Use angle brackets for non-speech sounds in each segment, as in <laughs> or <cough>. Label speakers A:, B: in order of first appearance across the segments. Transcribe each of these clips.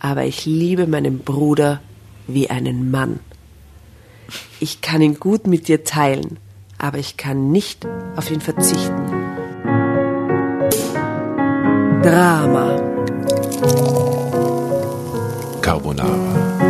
A: aber ich liebe meinen Bruder wie einen Mann. Ich kann ihn gut mit dir teilen, aber ich kann nicht auf ihn verzichten. Drama.
B: Carbonara.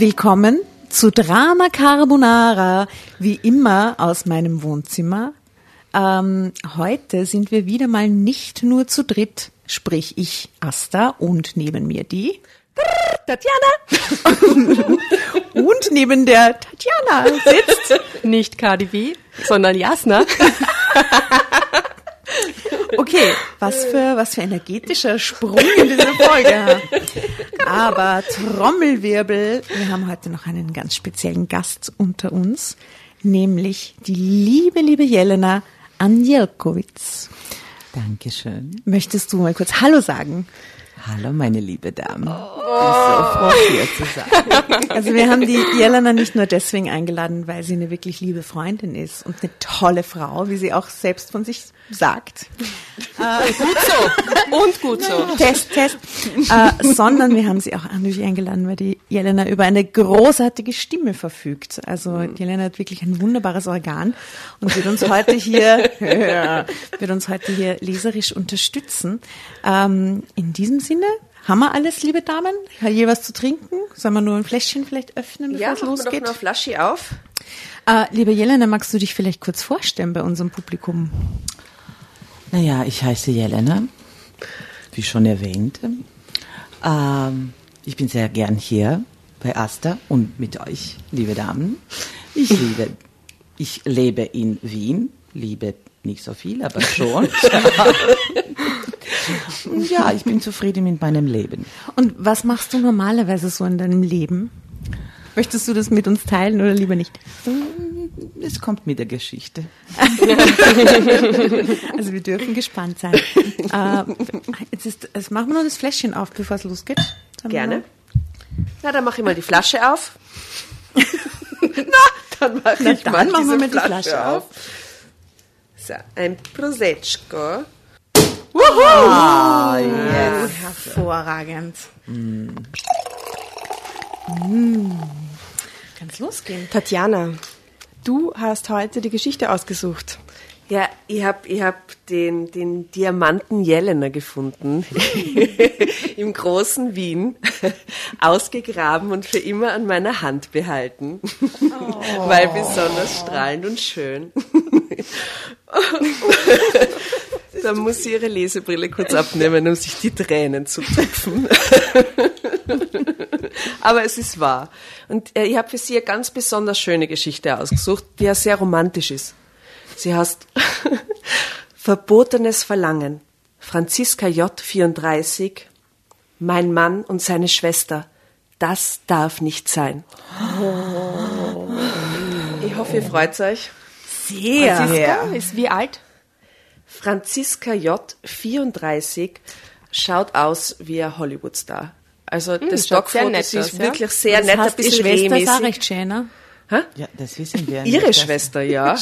C: Willkommen zu Drama Carbonara, wie immer aus meinem Wohnzimmer. Ähm, heute sind wir wieder mal nicht nur zu dritt, sprich ich, Asta und neben mir die Tatjana. <laughs> und neben der Tatjana sitzt
D: nicht KDB, sondern Jasna. <laughs>
C: Okay, was für, was für energetischer Sprung in dieser Folge. Aber Trommelwirbel, wir haben heute noch einen ganz speziellen Gast unter uns, nämlich die liebe, liebe Jelena Anjelkowitz.
E: Dankeschön.
C: Möchtest du mal kurz Hallo sagen?
E: Hallo, meine liebe Dame. Oh. Ich bin so froh, hier zu sein.
C: Also wir haben die Jelena nicht nur deswegen eingeladen, weil sie eine wirklich liebe Freundin ist und eine tolle Frau, wie sie auch selbst von sich sagt.
D: Äh, gut so. Und gut so. <laughs>
C: Test, Test. Äh, sondern wir haben sie auch natürlich eingeladen, weil die Jelena über eine großartige Stimme verfügt. Also mhm. Jelena hat wirklich ein wunderbares Organ und wird uns heute hier, <laughs> wird uns heute hier leserisch unterstützen. Ähm, in diesem Sinne, haben wir alles, liebe Damen? Hat je was zu trinken? Sollen wir nur ein Fläschchen vielleicht öffnen, bevor
A: ja,
C: es losgeht? Ja,
A: doch eine Flasche auf.
C: Äh, liebe Jelena, magst du dich vielleicht kurz vorstellen bei unserem Publikum?
E: Naja, ich heiße Jelena, wie schon erwähnt. Ähm, ich bin sehr gern hier bei Asta und mit euch, liebe Damen. Ich <laughs> liebe, ich lebe in Wien, liebe nicht so viel, aber schon. <laughs> ja, ich bin zufrieden mit meinem Leben.
C: Und was machst du normalerweise so in deinem Leben? Möchtest du das mit uns teilen oder lieber nicht?
E: Es kommt mit der Geschichte. <laughs>
C: also wir dürfen gespannt sein. <laughs> Äh, jetzt, ist, jetzt machen wir noch das Fläschchen auf, bevor es losgeht.
A: Dann Gerne. Na, dann mache ich mal die Flasche auf. Na, dann mache ich mal
C: machen diese Flasche, Flasche auf.
A: So, ein Prosecco.
C: Wuhu! Ah, yes. Hervorragend. Mm. Mm. Kann es losgehen?
D: Tatjana, Du hast heute die Geschichte ausgesucht.
A: Ja, ich hab, ich hab den, den Diamanten Jelena gefunden <laughs> im großen Wien, ausgegraben und für immer an meiner Hand behalten, oh. weil besonders strahlend und schön. <laughs> da muss sie ihre Lesebrille kurz abnehmen, um sich die Tränen zu tupfen. <laughs> Aber es ist wahr. Und äh, ich habe für sie eine ganz besonders schöne Geschichte ausgesucht, die ja sehr romantisch ist. Sie heißt <laughs> Verbotenes Verlangen. Franziska J. 34. Mein Mann und seine Schwester. Das darf nicht sein. Ich hoffe, ihr freut euch.
D: Sehr. Franziska ist wie alt?
A: Franziska J. 34 schaut aus wie ein Hollywood-Star. Also hm, das Stockfoto ist ja? wirklich sehr das nett,
F: heißt, ein bisschen die Schwester ist auch recht schön, ne?
E: Ja, das wissen wir.
A: Ihre Schwester, ja.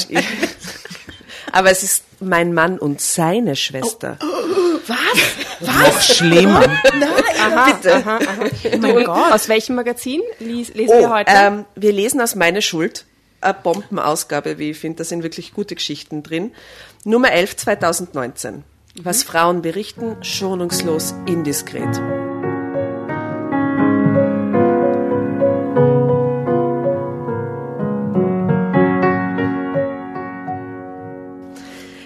A: <laughs> Aber es ist mein Mann und seine Schwester. Oh,
D: oh, was?
E: Was? Noch schlimmer.
A: Nein, aha, bitte. Aha, aha.
D: Oh mein Gott. Aus welchem Magazin lesen
A: oh,
D: wir heute?
A: Ähm, wir lesen aus Meine Schuld. Eine Bombenausgabe, wie ich finde. Da sind wirklich gute Geschichten drin. Nummer 11 2019. Was Frauen berichten, schonungslos indiskret.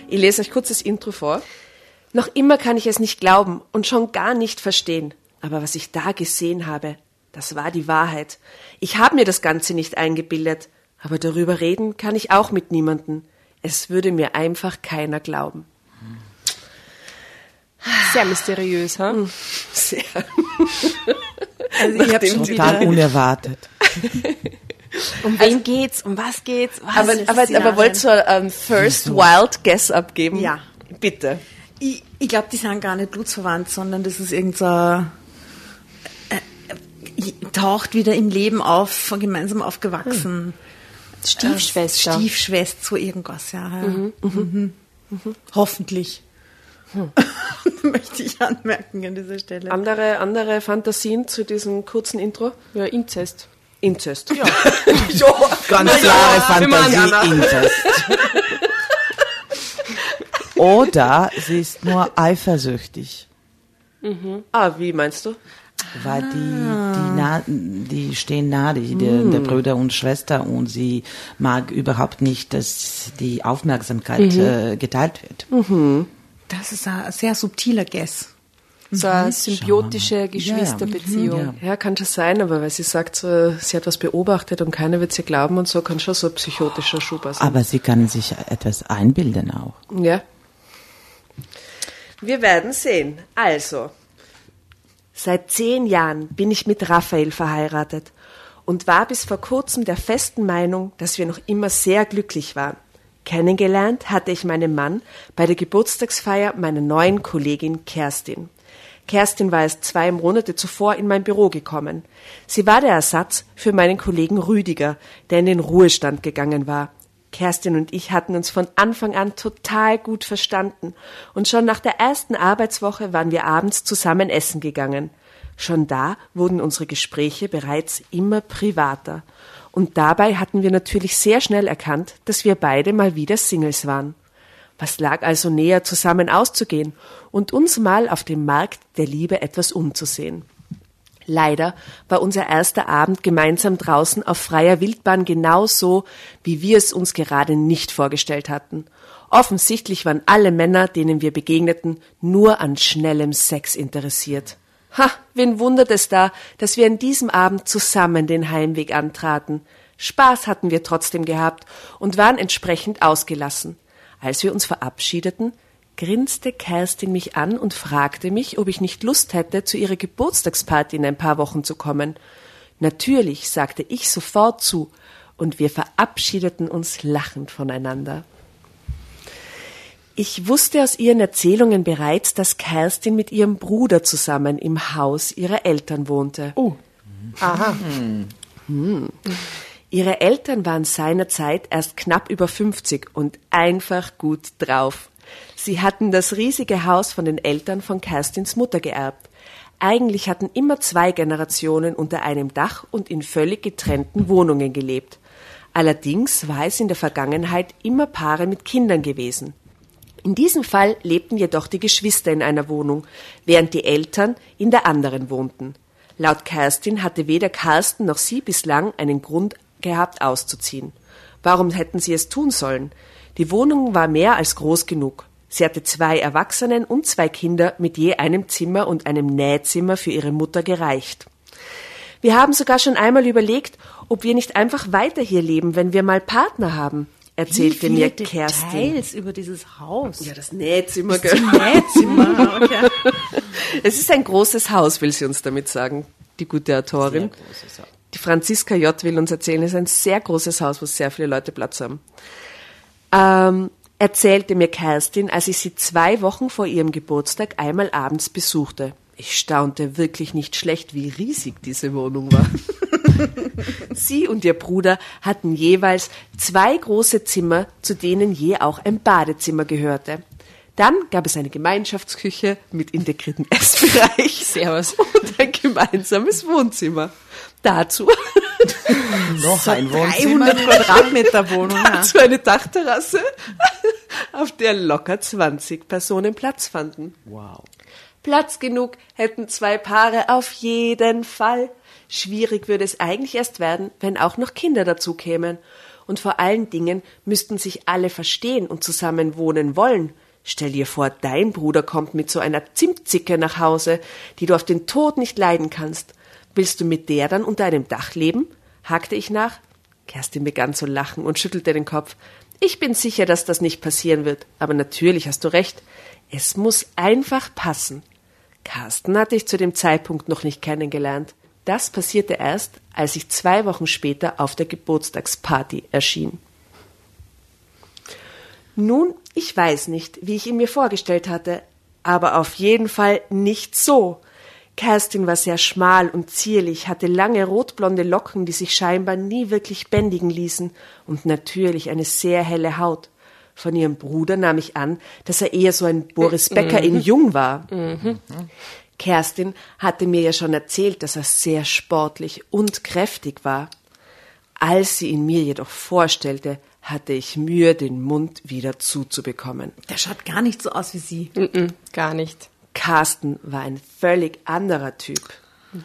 A: Ich lese euch kurz das Intro vor. Noch immer kann ich es nicht glauben und schon gar nicht verstehen. Aber was ich da gesehen habe, das war die Wahrheit. Ich habe mir das Ganze nicht eingebildet, aber darüber reden kann ich auch mit niemanden. Es würde mir einfach keiner glauben.
D: Sehr mysteriös, ha? Hm?
A: Sehr. <laughs>
E: Also ich habe schon total unerwartet. <laughs>
D: Um wen also, geht's? Um was geht's? Was
A: aber aber, aber wolltest du einen First. Wild Guess abgeben?
F: Ja.
A: Bitte.
F: Ich, ich glaube, die sind gar nicht blutsverwandt, sondern das ist irgend so äh, äh, taucht wieder im Leben auf, gemeinsam aufgewachsen. Hm.
D: Stiefschwester.
F: Äh, Stiefschwester, so irgendwas, ja. ja. Mhm. Mhm. Mhm. mhm. Hoffentlich. Hm. <laughs> Möchte ich anmerken an dieser Stelle.
A: Andere, andere Fantasien zu diesem kurzen Intro?
D: Ja, Inzest.
A: Inzest.
D: Ja. <laughs>
E: ja. Ganz klare Fantasie, Inzest. <laughs> Oder sie ist nur eifersüchtig.
A: Mhm. Ah, wie meinst du?
E: Weil die, die, nah, die stehen nah, die, die, mm. der Brüder und Schwester, und sie mag überhaupt nicht, dass die Aufmerksamkeit mhm. äh, geteilt wird.
F: Mhm. Das ist ein sehr subtiler Guess.
D: So eine mhm. symbiotische Geschwisterbeziehung.
A: Ja, ja. ja, kann schon sein, aber weil sie sagt, so, sie hat was beobachtet und keiner wird sie glauben und so, kann schon so ein psychotischer Schuber sein.
E: Aber sie kann sich etwas einbilden auch.
A: Ja. Wir werden sehen. Also, seit zehn Jahren bin ich mit Raphael verheiratet und war bis vor kurzem der festen Meinung, dass wir noch immer sehr glücklich waren. Kennengelernt hatte ich meinen Mann bei der Geburtstagsfeier meiner neuen Kollegin Kerstin. Kerstin war erst zwei Monate zuvor in mein Büro gekommen. Sie war der Ersatz für meinen Kollegen Rüdiger, der in den Ruhestand gegangen war. Kerstin und ich hatten uns von Anfang an total gut verstanden, und schon nach der ersten Arbeitswoche waren wir abends zusammen essen gegangen. Schon da wurden unsere Gespräche bereits immer privater, und dabei hatten wir natürlich sehr schnell erkannt, dass wir beide mal wieder Singles waren. Was lag also näher, zusammen auszugehen und uns mal auf dem Markt der Liebe etwas umzusehen? Leider war unser erster Abend gemeinsam draußen auf freier Wildbahn genau so, wie wir es uns gerade nicht vorgestellt hatten. Offensichtlich waren alle Männer, denen wir begegneten, nur an schnellem Sex interessiert. Ha, wen wundert es da, dass wir an diesem Abend zusammen den Heimweg antraten. Spaß hatten wir trotzdem gehabt und waren entsprechend ausgelassen. Als wir uns verabschiedeten, grinste Kerstin mich an und fragte mich, ob ich nicht Lust hätte, zu ihrer Geburtstagsparty in ein paar Wochen zu kommen. Natürlich, sagte ich sofort zu, und wir verabschiedeten uns lachend voneinander. Ich wusste aus ihren Erzählungen bereits, dass Kerstin mit ihrem Bruder zusammen im Haus ihrer Eltern wohnte.
D: Oh.
A: Aha. Hm. Ihre Eltern waren seinerzeit erst knapp über 50 und einfach gut drauf. Sie hatten das riesige Haus von den Eltern von Kerstins Mutter geerbt. Eigentlich hatten immer zwei Generationen unter einem Dach und in völlig getrennten Wohnungen gelebt. Allerdings war es in der Vergangenheit immer Paare mit Kindern gewesen. In diesem Fall lebten jedoch die Geschwister in einer Wohnung, während die Eltern in der anderen wohnten. Laut Kerstin hatte weder Carsten noch sie bislang einen Grund gehabt auszuziehen. Warum hätten sie es tun sollen? Die Wohnung war mehr als groß genug. Sie hatte zwei Erwachsenen und zwei Kinder mit je einem Zimmer und einem Nähzimmer für ihre Mutter gereicht. Wir haben sogar schon einmal überlegt, ob wir nicht einfach weiter hier leben, wenn wir mal Partner haben, erzählte mir Kerstin.
F: Details über dieses Haus.
A: Ja, das Nähzimmer,
F: das? Nähzimmer. Okay. <laughs>
A: Es ist ein großes Haus, will sie uns damit sagen, die gute Autorin. Die Franziska J. will uns erzählen, es ist ein sehr großes Haus, wo sehr viele Leute Platz haben. Ähm, erzählte mir Kerstin, als ich sie zwei Wochen vor ihrem Geburtstag einmal abends besuchte. Ich staunte wirklich nicht schlecht, wie riesig diese Wohnung war. <laughs> Sie und ihr Bruder hatten jeweils zwei große Zimmer, zu denen je auch ein Badezimmer gehörte. Dann gab es eine Gemeinschaftsküche mit integriertem <laughs> Essbereich
D: Servus.
A: und ein gemeinsames Wohnzimmer. Dazu, <laughs>
E: Noch ein Wohnzimmer.
F: 300 Quadratmeter Wohnung.
A: Dazu eine Dachterrasse, auf der locker 20 Personen Platz fanden.
E: Wow.
A: Platz genug hätten zwei Paare auf jeden Fall. Schwierig würde es eigentlich erst werden, wenn auch noch Kinder dazu kämen. Und vor allen Dingen müssten sich alle verstehen und zusammen wohnen wollen. Stell dir vor, dein Bruder kommt mit so einer Zimtzicke nach Hause, die du auf den Tod nicht leiden kannst. Willst du mit der dann unter einem Dach leben? hakte ich nach. Kerstin begann zu lachen und schüttelte den Kopf. Ich bin sicher, dass das nicht passieren wird, aber natürlich hast du recht. Es muss einfach passen. Carsten hatte ich zu dem Zeitpunkt noch nicht kennengelernt. Das passierte erst, als ich zwei Wochen später auf der Geburtstagsparty erschien. Nun, ich weiß nicht, wie ich ihn mir vorgestellt hatte, aber auf jeden Fall nicht so. Kerstin war sehr schmal und zierlich, hatte lange rotblonde Locken, die sich scheinbar nie wirklich bändigen ließen, und natürlich eine sehr helle Haut. Von ihrem Bruder nahm ich an, dass er eher so ein Boris Becker in Jung war. Kerstin hatte mir ja schon erzählt, dass er sehr sportlich und kräftig war. Als sie ihn mir jedoch vorstellte, hatte ich Mühe, den Mund wieder zuzubekommen.
F: Der schaut gar nicht so aus wie sie.
D: Mm-mm, gar nicht.
A: Carsten war ein völlig anderer Typ.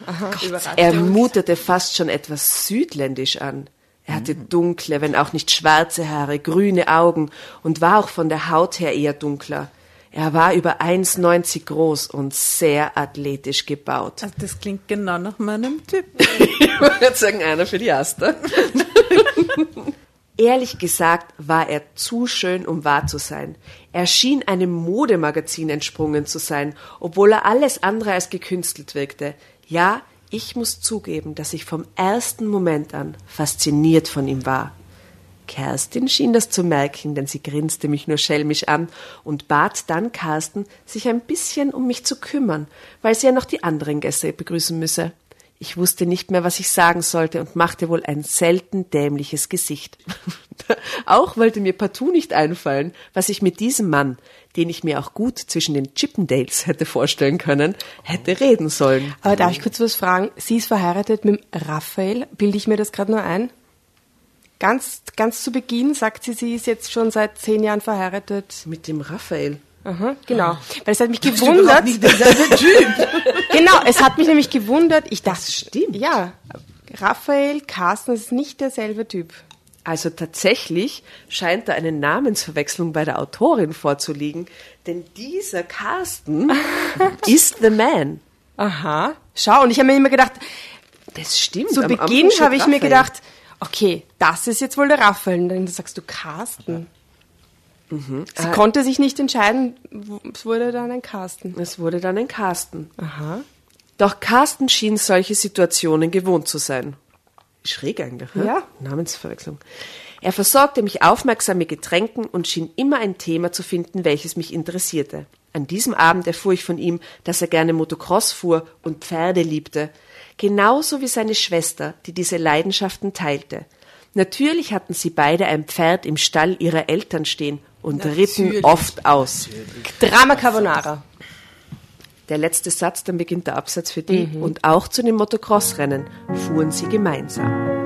D: Aha.
A: Er mutete fast schon etwas südländisch an. Er hatte dunkle, wenn auch nicht schwarze Haare, grüne Augen und war auch von der Haut her eher dunkler. Er war über 1,90 groß und sehr athletisch gebaut.
F: Also das klingt genau nach meinem Typ. <laughs>
A: Ich jetzt sagen, einer für die Aster. <laughs> Ehrlich gesagt war er zu schön, um wahr zu sein. Er schien einem Modemagazin entsprungen zu sein, obwohl er alles andere als gekünstelt wirkte. Ja, ich muss zugeben, dass ich vom ersten Moment an fasziniert von ihm war. Kerstin schien das zu merken, denn sie grinste mich nur schelmisch an und bat dann Carsten, sich ein bisschen um mich zu kümmern, weil sie ja noch die anderen Gäste begrüßen müsse. Ich wusste nicht mehr, was ich sagen sollte und machte wohl ein selten dämliches Gesicht. <laughs> auch wollte mir partout nicht einfallen, was ich mit diesem Mann, den ich mir auch gut zwischen den Chippendales hätte vorstellen können, hätte reden sollen.
D: Aber darf ich kurz was fragen? Sie ist verheiratet mit Raphael. Bilde ich mir das gerade nur ein? Ganz, ganz zu Beginn sagt sie, sie ist jetzt schon seit zehn Jahren verheiratet.
A: Mit dem Raphael.
D: Aha, genau. Weil es hat mich gewundert. <laughs> genau, es hat mich nämlich gewundert. Ich dachte,
A: Das stimmt.
D: Ja, Raphael Carsten ist nicht derselbe Typ.
A: Also tatsächlich scheint da eine Namensverwechslung bei der Autorin vorzuliegen, denn dieser Carsten <laughs> ist the man.
D: Aha. Schau, und ich habe mir immer gedacht,
A: Das stimmt.
D: zu Beginn habe ich mir gedacht, okay, das ist jetzt wohl der Raphael. Und dann sagst du Carsten. Sie konnte sich nicht entscheiden, es wurde dann ein Carsten.
A: Es wurde dann ein Carsten.
D: Aha.
A: Doch Carsten schien solche Situationen gewohnt zu sein. Schräg eigentlich, ne?
D: Ja.
A: Namensverwechslung. Er versorgte mich aufmerksam mit Getränken und schien immer ein Thema zu finden, welches mich interessierte. An diesem Abend erfuhr ich von ihm, dass er gerne Motocross fuhr und Pferde liebte. Genauso wie seine Schwester, die diese Leidenschaften teilte. Natürlich hatten sie beide ein Pferd im Stall ihrer Eltern stehen und ritten oft aus.
D: Drama Carbonara.
A: Der letzte Satz, dann beginnt der Absatz für die. Mhm. Und auch zu den Motocross-Rennen fuhren sie gemeinsam.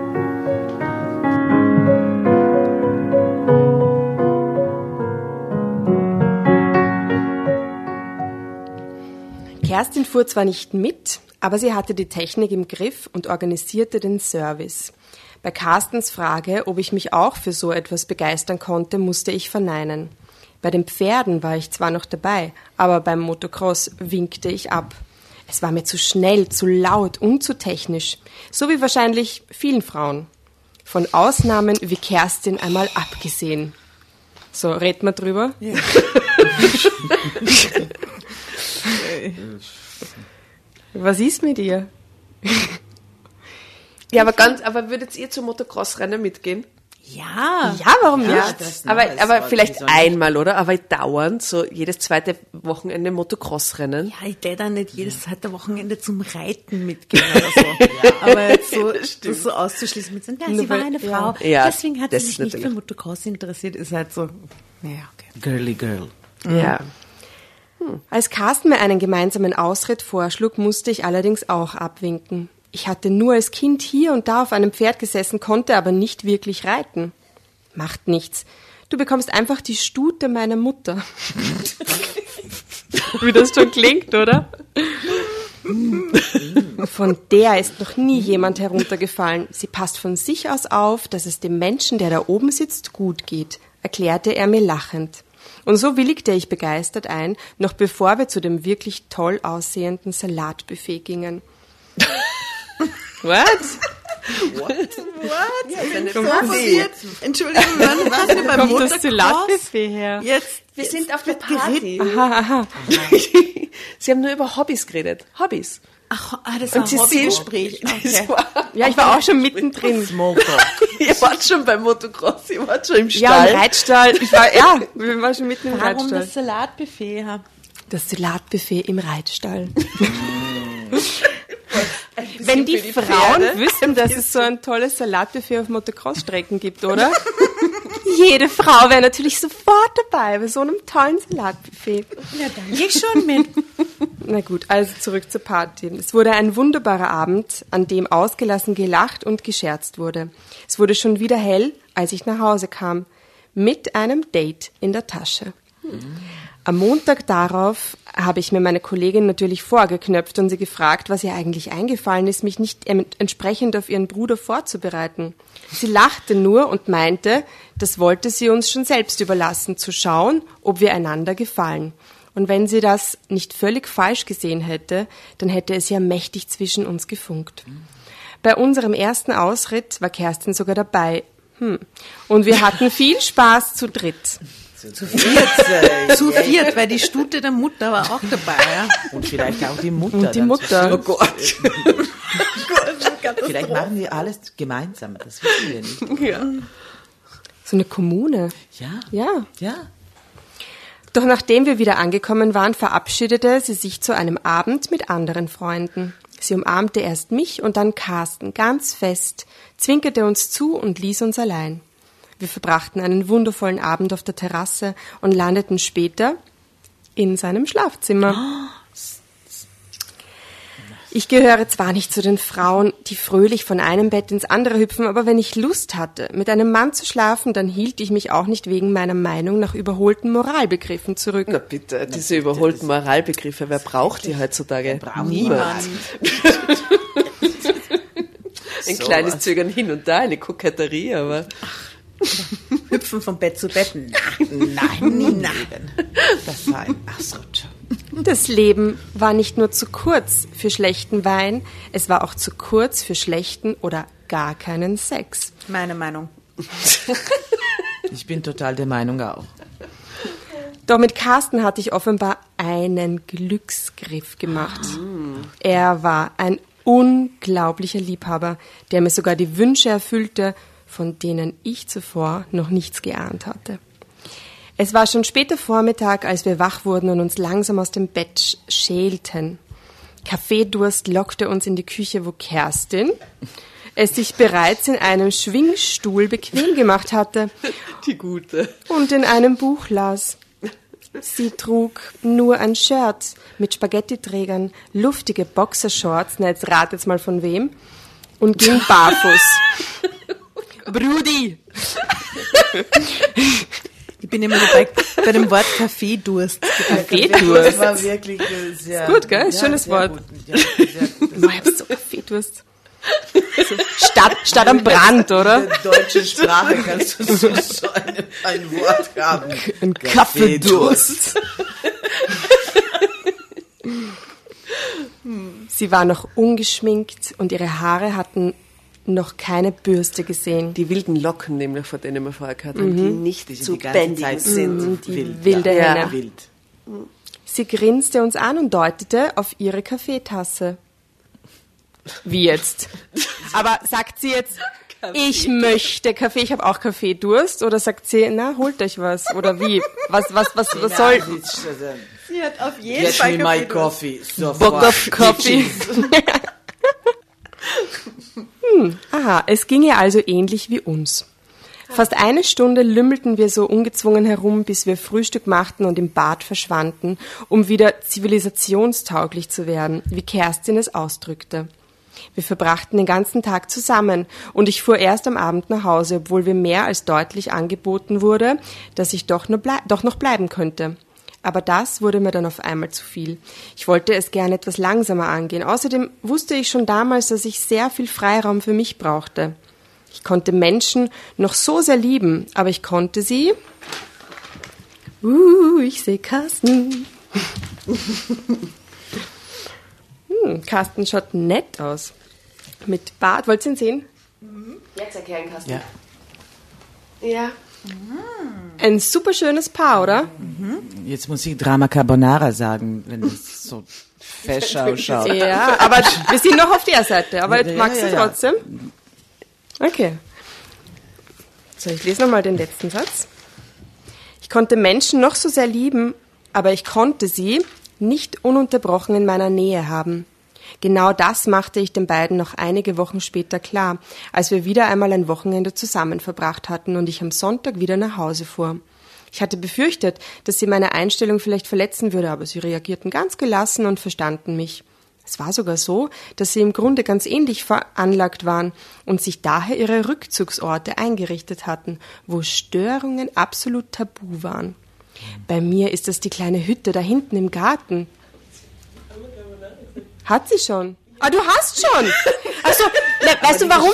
D: Kerstin fuhr zwar nicht mit, aber sie hatte die Technik im Griff und organisierte den Service. Bei Carstens Frage, ob ich mich auch für so etwas begeistern konnte, musste ich verneinen. Bei den Pferden war ich zwar noch dabei, aber beim Motocross winkte ich ab. Es war mir zu schnell, zu laut und zu technisch, so wie wahrscheinlich vielen Frauen. Von Ausnahmen wie Kerstin einmal abgesehen. So, red mal drüber. Ja. <laughs> Was ist mit ihr?
A: ja, aber ganz, aber würdet ihr zum Motocross-Rennen mitgehen?
F: Ja.
D: Ja, warum
A: Ja,
D: nicht?
A: das, aber aber vielleicht einmal, oder? Aber dauernd, so jedes zweite Wochenende Motocross-Rennen.
F: Ja, ich tät da nicht jedes zweite Wochenende zum Reiten mitgehen oder so. <laughs> Aber jetzt so, <laughs> das so auszuschließen mit so, ja, sie war eine Frau,
A: Ja,
F: deswegen hat sie
A: das
F: sich nicht
A: natürlich.
F: für Motocross interessiert, ist halt so, naja, okay.
E: Girly girl.
A: Ja.
D: Als Carsten mir einen gemeinsamen Ausritt vorschlug, musste ich allerdings auch abwinken. Ich hatte nur als Kind hier und da auf einem Pferd gesessen, konnte aber nicht wirklich reiten. Macht nichts. Du bekommst einfach die Stute meiner Mutter. <laughs> Wie das schon klingt, oder? Von der ist noch nie jemand heruntergefallen. Sie passt von sich aus auf, dass es dem Menschen, der da oben sitzt, gut geht, erklärte er mir lachend. Und so willigte ich begeistert ein, noch bevor wir zu dem wirklich toll aussehenden Salatbuffet gingen. What?
F: Entschuldigung, wann warst du beim
D: Kommt
F: Motocross?
D: das Salatbuffet her?
F: Jetzt,
A: Wir sind auf der. Party.
D: Aha, aha. <laughs>
A: Sie haben nur über Hobbys geredet. Hobbys.
F: Ach, ah, das
A: Und
F: war
A: Sie
F: ein
A: sehen-
F: Hobbygespräch. Okay.
D: Ja, ich war auch schon mittendrin.
E: Smalltalk. <laughs>
A: ihr wart schon beim Motocross, ihr wart schon im
D: Ja,
A: Stall.
D: im Reitstall. Ich war, ja, <laughs> wir waren schon mitten im
F: Warum
D: Reitstall.
F: das Salatbuffet? Ja.
D: Das Salatbuffet im Reitstall. Wenn die,
A: die
D: Frauen
A: Pferde.
D: wüssten, dass es so ein tolles Salatbuffet auf Motocross-Strecken gibt, oder? <laughs> Jede Frau wäre natürlich sofort dabei bei so einem tollen Salatbuffet.
F: ja, dann geh ich schon mit. <laughs>
D: Na gut, also zurück zur Party. Es wurde ein wunderbarer Abend, an dem ausgelassen gelacht und gescherzt wurde. Es wurde schon wieder hell, als ich nach Hause kam, mit einem Date in der Tasche. Am Montag darauf habe ich mir meine Kollegin natürlich vorgeknöpft und sie gefragt, was ihr eigentlich eingefallen ist, mich nicht entsprechend auf ihren Bruder vorzubereiten. Sie lachte nur und meinte, das wollte sie uns schon selbst überlassen, zu schauen, ob wir einander gefallen. Und wenn sie das nicht völlig falsch gesehen hätte, dann hätte es ja mächtig zwischen uns gefunkt. Bei unserem ersten Ausritt war Kerstin sogar dabei. Hm. Und wir hatten viel Spaß zu dritt.
E: Zu viert.
F: Zu viert, weil die Stute der Mutter war auch dabei. Ja.
E: Und vielleicht auch die Mutter.
D: Und die Mutter.
A: Oh Gott. <laughs>
E: Vielleicht machen wir alles gemeinsam, das wissen wir nicht.
D: So eine Kommune.
E: Ja.
D: Ja.
E: Ja.
D: Doch nachdem wir wieder angekommen waren, verabschiedete sie sich zu einem Abend mit anderen Freunden. Sie umarmte erst mich und dann Carsten ganz fest, zwinkerte uns zu und ließ uns allein. Wir verbrachten einen wundervollen Abend auf der Terrasse und landeten später in seinem Schlafzimmer. Ich gehöre zwar nicht zu den Frauen, die fröhlich von einem Bett ins andere hüpfen, aber wenn ich Lust hatte, mit einem Mann zu schlafen, dann hielt ich mich auch nicht wegen meiner Meinung nach überholten Moralbegriffen zurück.
A: Na bitte, diese überholten Moralbegriffe, wer braucht die heutzutage?
E: Braucht
A: Niemand. <laughs> Ein
E: So
A: kleines
E: was.
A: Zögern hin und da, eine Koketterie, aber <laughs>
F: Hüpfen von Bett zu Bett.
E: Nein, nein. Das war ein, schon.
D: Das Leben war nicht nur zu kurz für schlechten Wein, es war auch zu kurz für schlechten oder gar keinen Sex.
F: Meine Meinung. <laughs>
E: Ich bin total der Meinung auch.
D: Doch mit Carsten hatte ich offenbar einen Glücksgriff gemacht. Er war ein unglaublicher Liebhaber, der mir sogar die Wünsche erfüllte, von denen ich zuvor noch nichts geahnt hatte. Es war schon später Vormittag, als wir wach wurden und uns langsam aus dem Bett sch- schälten. Kaffeedurst lockte uns in die Küche, wo Kerstin es sich bereits in einem Schwingstuhl bequem gemacht hatte <laughs>
A: die gute.
D: und in einem Buch las. Sie trug nur ein Shirt mit Spaghettiträgern, luftige Boxershorts, na jetzt rat jetzt mal von wem, und ging barfuß. <laughs> Brudi!
F: Die bin immer bei, bei dem Wort Kaffeedurst.
D: Kaffeedurst.
E: Das war wirklich sehr
D: Ist gut, gell? Schönes
E: sehr
D: Wort.
E: Gut. Ja, sehr gut. <laughs>
D: Ich hab so Kaffeedurst. So, statt, statt am Brand, oder?
E: In der deutschen Sprache kannst du so, so ein, ein Wort haben.
D: Ein Kaffeedurst. Sie war noch ungeschminkt und ihre Haare hatten noch keine Bürste gesehen.
A: Die wilden Locken nämlich, von denen wir vorher gehört haben, die nicht
E: Die sind
A: zu
E: die ganze
A: bändigen
E: Zeit
A: sind.
D: Mhm, die
E: wild,
D: wilde
E: ja.
D: Henne.
E: Wild.
D: Sie grinste uns an und deutete auf ihre Kaffeetasse. Wie jetzt? <laughs> Aber sagt sie jetzt, ich möchte Kaffee, ich habe auch Kaffeedurst? Oder sagt sie, na, holt euch was? Oder wie? Was, was, was, was soll...
E: Ja, sie
F: hat auf jeden
E: Get me my coffee. Sofort.
D: Bock auf Coffee. <laughs> hm, aha, es ging ihr also ähnlich wie uns. Fast eine Stunde lümmelten wir so ungezwungen herum, bis wir Frühstück machten und im Bad verschwanden, um wieder zivilisationstauglich zu werden, wie Kerstin es ausdrückte. Wir verbrachten den ganzen Tag zusammen und ich fuhr erst am Abend nach Hause, obwohl mir mehr als deutlich angeboten wurde, dass ich doch, nur doch noch bleiben könnte. Aber das wurde mir dann auf einmal zu viel. Ich wollte es gern etwas langsamer angehen. Außerdem wusste ich schon damals, dass ich sehr viel Freiraum für mich brauchte. Ich konnte Menschen noch so sehr lieben, aber ich konnte sie. Uh, ich sehe Carsten. <laughs> hm, Carsten schaut nett aus. Mit Bart. Wollt ihr ihn sehen?
A: Jetzt erklären, Carsten.
E: Ja.
A: Ja.
D: Ein super schönes Paar, oder?
E: Jetzt muss ich Drama Carbonara sagen, wenn es so <laughs> fesch ausschaut. <laughs>
D: Ja, aber wir sind noch auf der Seite. Aber
E: Ja,
D: magst du
E: ja, ja.
D: trotzdem? Okay. So, ich lese nochmal den letzten Satz. Ich konnte Menschen noch so sehr lieben, aber ich konnte sie nicht ununterbrochen in meiner Nähe haben. Genau das machte ich den beiden noch einige Wochen später klar, als wir wieder einmal ein Wochenende zusammen verbracht hatten und ich am Sonntag wieder nach Hause fuhr. Ich hatte befürchtet, dass sie meine Einstellung vielleicht verletzen würde, aber sie reagierten ganz gelassen und verstanden mich. Es war sogar so, dass sie im Grunde ganz ähnlich veranlagt waren und sich daher ihre Rückzugsorte eingerichtet hatten, wo Störungen absolut tabu waren. Bei mir ist das die kleine Hütte da hinten im Garten. Hat sie schon? Ah, du hast schon. <laughs> Achso, na, weißt du warum?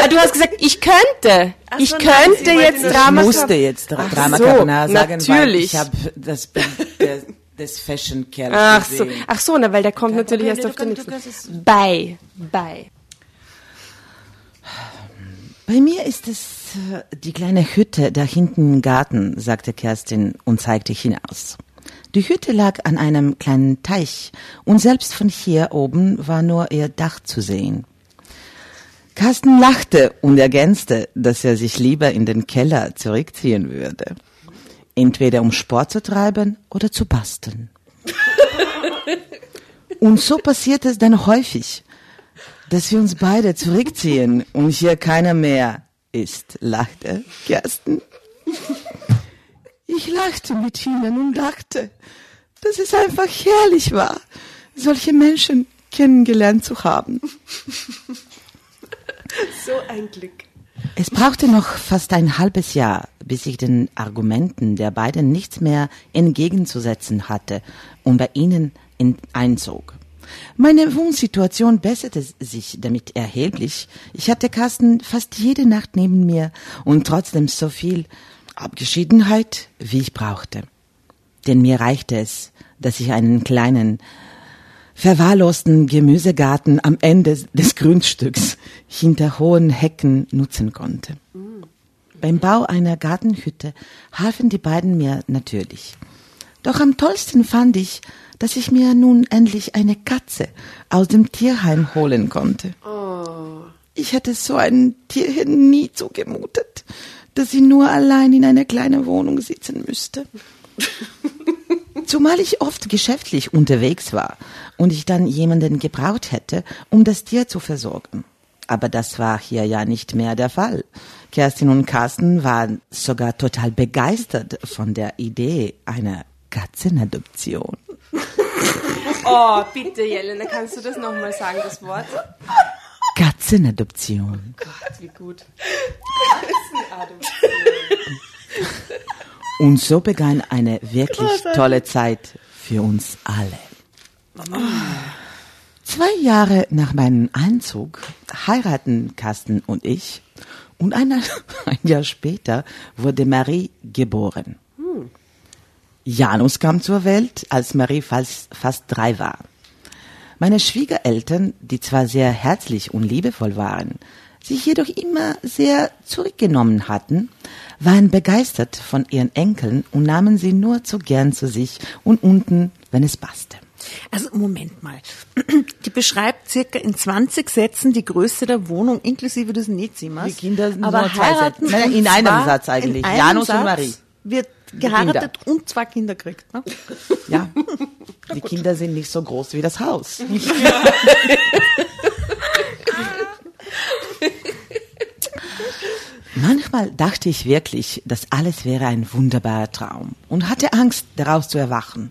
D: Ah, du hast gesagt, ich könnte. Ich
A: so, nein,
D: könnte
A: wollte
D: jetzt Drama.
E: Ich musste jetzt Dra-
D: Ach
E: Drama
D: so,
E: Carbonara sagen, weil
D: natürlich.
E: ich habe das Bild des Fashion Kerls
D: Ach so, ach so, na, weil der kommt natürlich
E: Problem,
D: erst auf den nächsten. Bei, bei.
E: Bei mir ist es äh, die kleine Hütte da hinten im Garten, sagte Kerstin und zeigte hinaus. Die Hütte lag an einem kleinen Teich und selbst von hier oben war nur ihr Dach zu sehen. Carsten lachte und ergänzte, dass er sich lieber in den Keller zurückziehen würde. Entweder um Sport zu treiben oder zu basteln. <laughs> Und so passiert es dann häufig, dass wir uns beide zurückziehen und hier keiner mehr ist, lachte Kerstin. <laughs> Ich lachte mit ihnen und dachte, dass es einfach herrlich war, solche Menschen kennengelernt zu haben. <laughs>
A: So ein Glück.
E: Es brauchte noch fast ein halbes Jahr, bis ich den Argumenten der beiden nichts mehr entgegenzusetzen hatte und bei ihnen in, einzog. Meine Wohnsituation besserte sich damit erheblich. Ich hatte Carsten fast jede Nacht neben mir und trotzdem so viel Abgeschiedenheit, wie ich brauchte. Denn mir reichte es, dass ich einen kleinen, verwahrlosten Gemüsegarten am Ende des Grundstücks hinter hohen Hecken nutzen konnte. Beim Bau einer Gartenhütte halfen die beiden mir natürlich. Doch am tollsten fand ich, dass ich mir nun endlich eine Katze aus dem Tierheim holen konnte. Ich hätte so ein Tierchen nie zugemutet, dass sie nur allein in einer kleinen Wohnung sitzen müsste. <laughs> Zumal ich oft geschäftlich unterwegs war und ich dann jemanden gebraucht hätte, um das Tier zu versorgen. Aber das war hier ja nicht mehr der Fall. Kerstin und Carsten waren sogar total begeistert von der Idee einer Katzenadoption. <laughs>
D: Oh, bitte, Jelena, kannst du das nochmal sagen, das Wort?
E: Katzenadoption.
D: Gott, wie gut.
E: Und so begann eine wirklich tolle Zeit für uns alle. Zwei Jahre nach meinem Einzug heiraten Carsten und ich und ein, <laughs> ein Jahr später wurde Marie geboren. Janus kam zur Welt, als Marie fast, fast drei war. Meine Schwiegereltern, die zwar sehr herzlich und liebevoll waren, sich jedoch immer sehr zurückgenommen hatten, waren begeistert von ihren Enkeln und nahmen sie nur zu gern zu sich und unten, wenn es passte.
F: Also Moment mal. <clears throat> Die beschreibt circa in 20 Sätzen die Größe der Wohnung inklusive des Nähzimmers.
E: Die Kinder sind
F: aber heiraten.
E: Nein,
F: und
E: in einem Satz eigentlich. Janus und
F: Satz
E: Marie.
F: Wird geheiratet und zwei Kinder kriegt. Ne?
E: Ja, <laughs> die Kinder sind nicht so groß wie das Haus. <laughs> Manchmal dachte ich wirklich, das alles wäre ein wunderbarer Traum und hatte Angst, daraus zu erwachen.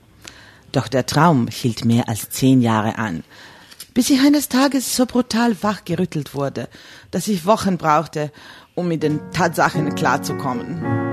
E: Doch der Traum hielt mehr als zehn Jahre an, bis ich eines Tages so brutal wachgerüttelt wurde, dass ich Wochen brauchte, um mit den Tatsachen klarzukommen.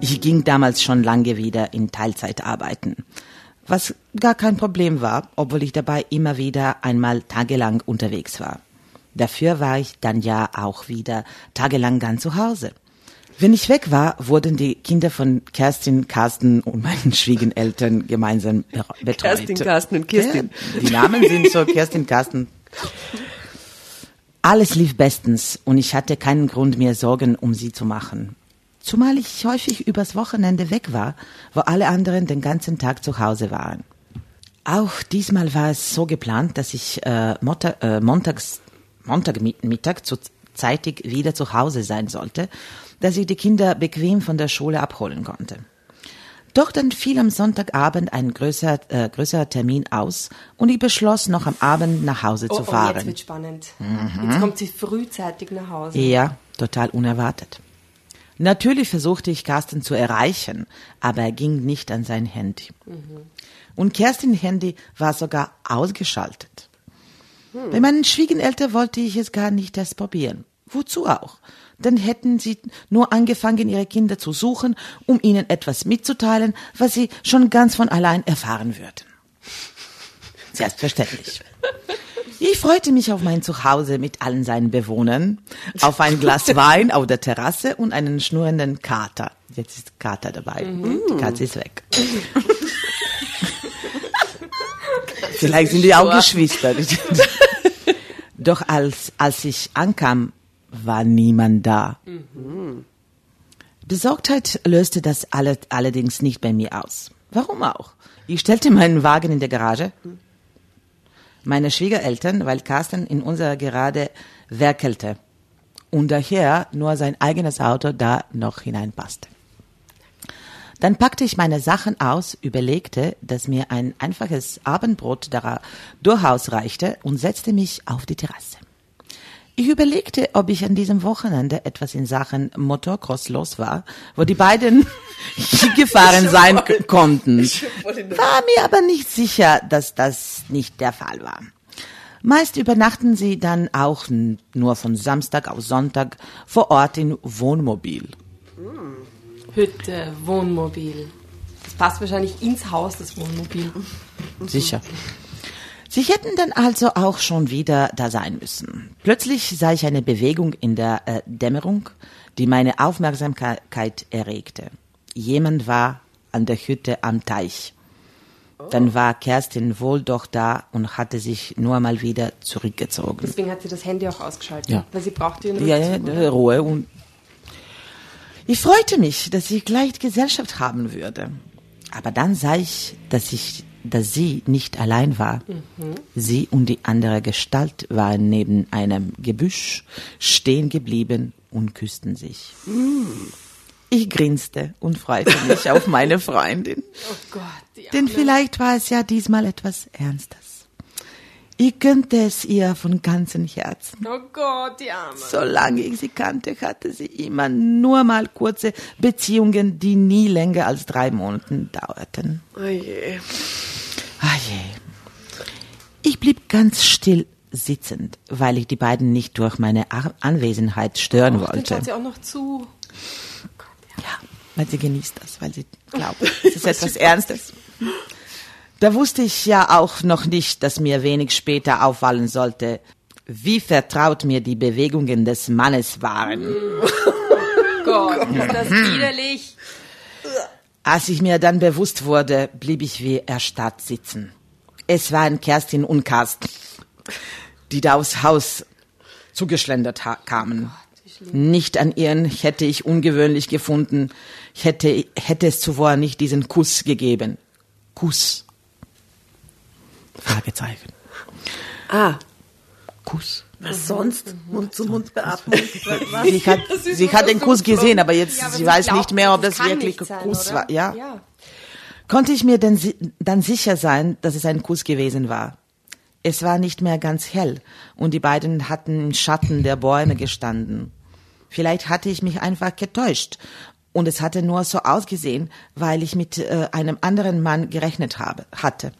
E: Ich ging damals schon lange wieder in Teilzeit arbeiten, was gar kein Problem war, obwohl ich dabei immer wieder einmal tagelang unterwegs war. Dafür war ich dann ja auch wieder tagelang ganz zu Hause. Wenn ich weg war, wurden die Kinder von Kerstin, Carsten und meinen <laughs> Schwiegeneltern gemeinsam be- betreut.
A: Kerstin, Carsten und Kirstin.
E: Ja, die Namen sind so Kerstin, Carsten. Alles lief bestens und ich hatte keinen Grund mir Sorgen um sie zu machen. Zumal ich häufig übers Wochenende weg war, wo alle anderen den ganzen Tag zu Hause waren. Auch diesmal war es so geplant, dass ich äh, Montag, äh, montags, Montagmittag zu zeitig wieder zu Hause sein sollte, dass ich die Kinder bequem von der Schule abholen konnte. Doch dann fiel am Sonntagabend ein größer, äh, größerer Termin aus und ich beschloss, noch am Abend nach Hause
D: Oh,
E: zu
D: oh, jetzt
E: fahren.
D: wird spannend. Jetzt kommt sie frühzeitig nach Hause.
E: Ja, total unerwartet. Natürlich versuchte ich Carsten zu erreichen, aber er ging nicht an sein Handy. Und Kerstins Handy war sogar ausgeschaltet. Bei meinen Schwiegeneltern wollte ich es gar nicht erst probieren. Wozu auch? Dann hätten sie nur angefangen, ihre Kinder zu suchen, um ihnen etwas mitzuteilen, was sie schon ganz von allein erfahren würden. Selbstverständlich. <laughs> Ich freute mich auf mein Zuhause mit allen seinen Bewohnern, auf ein Glas <laughs> Wein auf der Terrasse und einen schnurrenden Kater. Jetzt ist Kater dabei. Die Katze ist weg. <laughs> Vielleicht sind die auch Geschwister. <laughs> Doch als, als ich ankam, war niemand da. Besorgtheit löste das alle, allerdings nicht bei mir aus. Warum auch? Ich stellte meinen Wagen in der Garage. Meine Schwiegereltern, weil Carsten in unserer Gerade werkelte und daher nur sein eigenes Auto da noch hineinpasste. Dann packte ich meine Sachen aus, überlegte, dass mir ein einfaches Abendbrot durchaus reichte und setzte mich auf die Terrasse. Ich überlegte, ob ich an diesem Wochenende etwas in Sachen Motocross los war, wo die beiden <laughs> gefahren sein k- konnten. War mir aber nicht sicher, dass das nicht der Fall war. Meist übernachten sie dann auch nur von Samstag auf Sonntag vor Ort in Wohnmobil.
D: Hütte, Wohnmobil. Das passt wahrscheinlich ins Haus, das Wohnmobil.
E: Sicher. Sie hätten dann also auch schon wieder da sein müssen. Plötzlich sah ich eine Bewegung in der äh, Dämmerung, die meine Aufmerksamkeit erregte. Jemand war an der Hütte am Teich. Dann war Kerstin wohl doch da und hatte sich nur mal wieder zurückgezogen.
D: Deswegen hat sie das Handy auch ausgeschaltet.
E: Ja.
D: Weil sie brauchte ihren
E: Ja, ja,
D: oder?
E: Ruhe und ich freute mich, dass ich gleich Gesellschaft haben würde. Aber dann sah ich, dass ich, dass sie nicht allein war. Sie und die andere Gestalt waren neben einem Gebüsch stehen geblieben und küssten sich. Ich grinste und freute mich auf meine Freundin.
D: Oh Gott.
E: Denn vielleicht war es ja diesmal etwas Ernstes. Ich gönnte es ihr von ganzem Herzen.
D: Oh Gott, die Arme.
E: Solange ich sie kannte, hatte sie immer nur mal kurze Beziehungen, die nie länger als drei Monate dauerten.
A: Oh je.
E: Ah je. Ich blieb ganz still sitzend, weil ich die beiden nicht durch meine Anwesenheit stören
D: Dann
E: wollte.
D: schaut sie auch noch zu.
E: Ja, weil sie genießt das, weil sie glaubt, es ist <laughs> etwas Ernstes. Da wusste ich ja auch noch nicht, dass mir wenig später auffallen sollte, wie vertraut mir die Bewegungen des Mannes waren. <laughs>
D: Gott, ist das widerlich.
E: Als ich mir dann bewusst wurde, blieb ich wie erstarrt sitzen. Es waren Kerstin und Carsten, die da aufs Haus zugeschlendert kamen. Nicht an ihren hätte ich ungewöhnlich gefunden, ich hätte, hätte es zuvor nicht diesen Kuss gegeben. Kuss. Fragezeichen.
A: Ah,
E: Kuss.
A: was sonst? Mund-zu-Mund-Beatmung. <laughs> Was?
E: Sie hat, sie hat den Kuss gesehen, aber jetzt,
D: Ja, aber
E: sie weiß
D: glaubt
E: nicht mehr, ob das
D: das
E: wirklich
D: sein,
E: Kuss
D: oder?
E: war. Ja.
D: Ja.
E: Konnte ich mir denn si dann sicher sein, dass es ein Kuss gewesen war? Es war nicht mehr ganz hell und die beiden hatten im Schatten der Bäume gestanden. Vielleicht hatte ich mich einfach getäuscht und es hatte nur so ausgesehen, weil ich mit äh, einem anderen Mann gerechnet habe, hatte.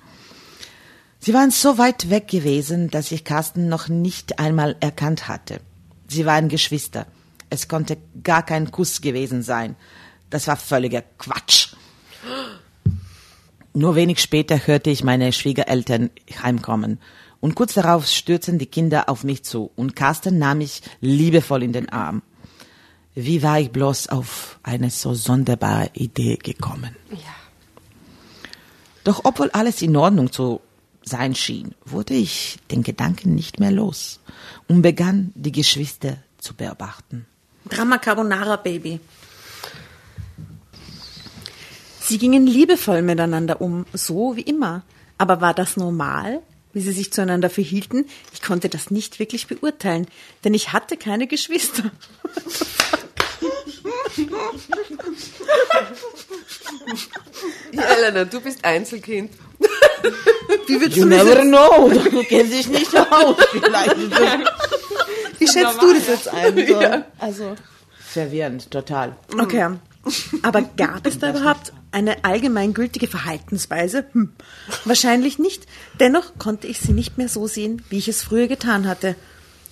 E: Sie waren so weit weg gewesen, dass ich Carsten noch nicht einmal erkannt hatte. Sie waren Geschwister. Es konnte gar kein Kuss gewesen sein. Das war völliger Quatsch. Nur wenig später hörte ich meine Schwiegereltern heimkommen. Und kurz darauf stürzten die Kinder auf mich zu und Carsten nahm mich liebevoll in den Arm. Wie war ich bloß auf eine so sonderbare Idee gekommen?
D: Ja.
E: Doch obwohl alles in Ordnung zu sein schien, wurde ich den Gedanken nicht mehr los und begann, die Geschwister zu beobachten.
C: Drama Carbonara Baby. Sie gingen liebevoll miteinander um, so wie immer. Aber war das normal, wie sie sich zueinander verhielten? Ich konnte das nicht wirklich beurteilen, denn ich hatte keine Geschwister.
A: Ja, Elena, du bist Einzelkind. Wie würdest
E: You
A: du das
E: never
A: jetzt,
E: know, du kennst dich nicht aus. Vielleicht
C: Wie schätzt du das jetzt ein? So, Also,
E: verwirrend, total.
C: okay. Aber gab es da überhaupt eine allgemeingültige Verhaltensweise? Hm. Wahrscheinlich nicht. Dennoch konnte ich sie nicht mehr so sehen, wie ich es früher getan hatte.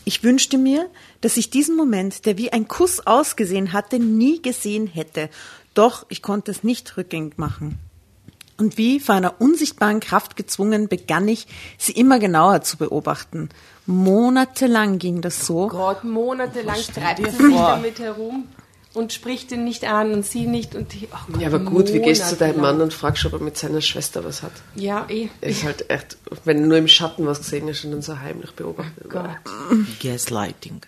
C: Ich wünschte mir, dass ich diesen Moment, der wie ein Kuss ausgesehen hatte, nie gesehen hätte. Doch ich konnte es nicht rückgängig machen. Und wie von einer unsichtbaren Kraft gezwungen, begann ich, sie immer genauer zu beobachten. Monatelang ging das so.
D: Gott, monatelang streitet
E: dir
D: sie sich
E: vor?
D: damit herum und spricht ihn nicht an und sie nicht. Und die, oh Gott,
A: Ja, aber gut, wie gehst du zu deinem. Mann und fragst, ob er mit seiner Schwester was hat?
D: Ja, eh.
A: Ist halt echt, wenn du nur im Schatten was gesehen hast und dann so heimlich beobachtet.
D: Gott.
E: Gaslighting.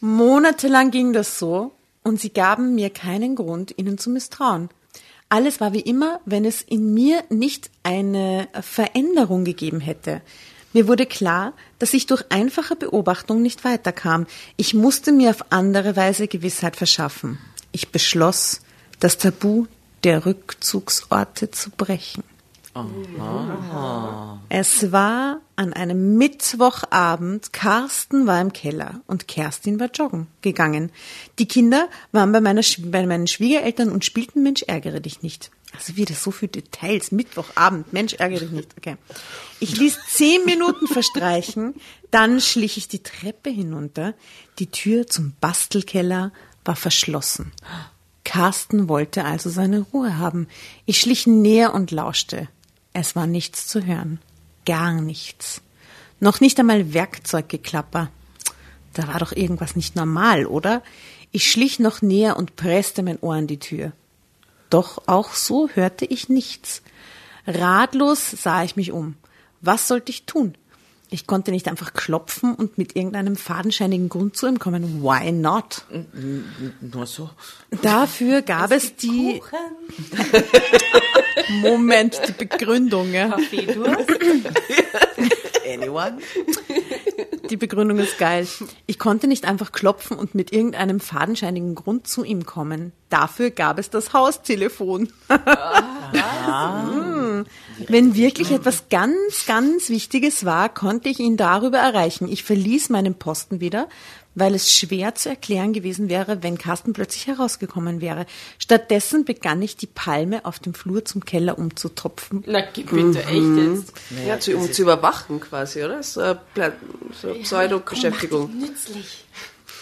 C: Monatelang ging das so und sie gaben mir keinen Grund, ihnen zu misstrauen. Alles war wie immer, wenn es in mir nicht eine Veränderung gegeben hätte. Mir wurde klar, dass ich durch einfache Beobachtung nicht weiterkam. Ich musste mir auf andere Weise Gewissheit verschaffen. Ich beschloss, das Tabu der Rückzugsorte zu brechen. Es war an einem Mittwochabend. Carsten war im Keller und Kerstin war joggen gegangen. Die Kinder waren bei, meiner, bei meinen Schwiegereltern und spielten Mensch ärgere dich nicht. Also wieder so viele Details. Mittwochabend, Mensch ärgere dich nicht. Okay. Ich ließ zehn Minuten verstreichen, dann schlich ich die Treppe hinunter. Die Tür zum Bastelkeller war verschlossen. Carsten wollte also seine Ruhe haben. Ich schlich näher und lauschte. Es war nichts zu hören. Gar nichts. Noch nicht einmal Werkzeuggeklapper. Da war doch irgendwas nicht normal, oder? Ich schlich noch näher und presste mein Ohr an die Tür. Doch auch so hörte ich nichts. Ratlos sah ich mich um. Was sollte ich tun? Ich konnte nicht einfach klopfen und mit irgendeinem fadenscheinigen Grund zu ihm kommen. Why not?
E: Nur so.
C: Dafür gab es die. <laughs> Moment, die Begründung. Ja. <laughs>
E: Anyone?
C: Die Begründung ist geil. Ich konnte nicht einfach klopfen und mit irgendeinem fadenscheinigen Grund zu ihm kommen. Dafür gab es das Haustelefon. Hm. Wenn wirklich etwas ganz, ganz Wichtiges war, konnte ich ihn darüber erreichen. Ich verließ meinen Posten wieder, weil es schwer zu erklären gewesen wäre, wenn Carsten plötzlich herausgekommen wäre. Stattdessen begann ich die Palme auf dem Flur zum Keller umzutropfen.
D: Na, geh bitte, echt jetzt.
A: Ja, zu, um zu überwachen quasi, oder? So so eine Pseudo-Beschäftigung.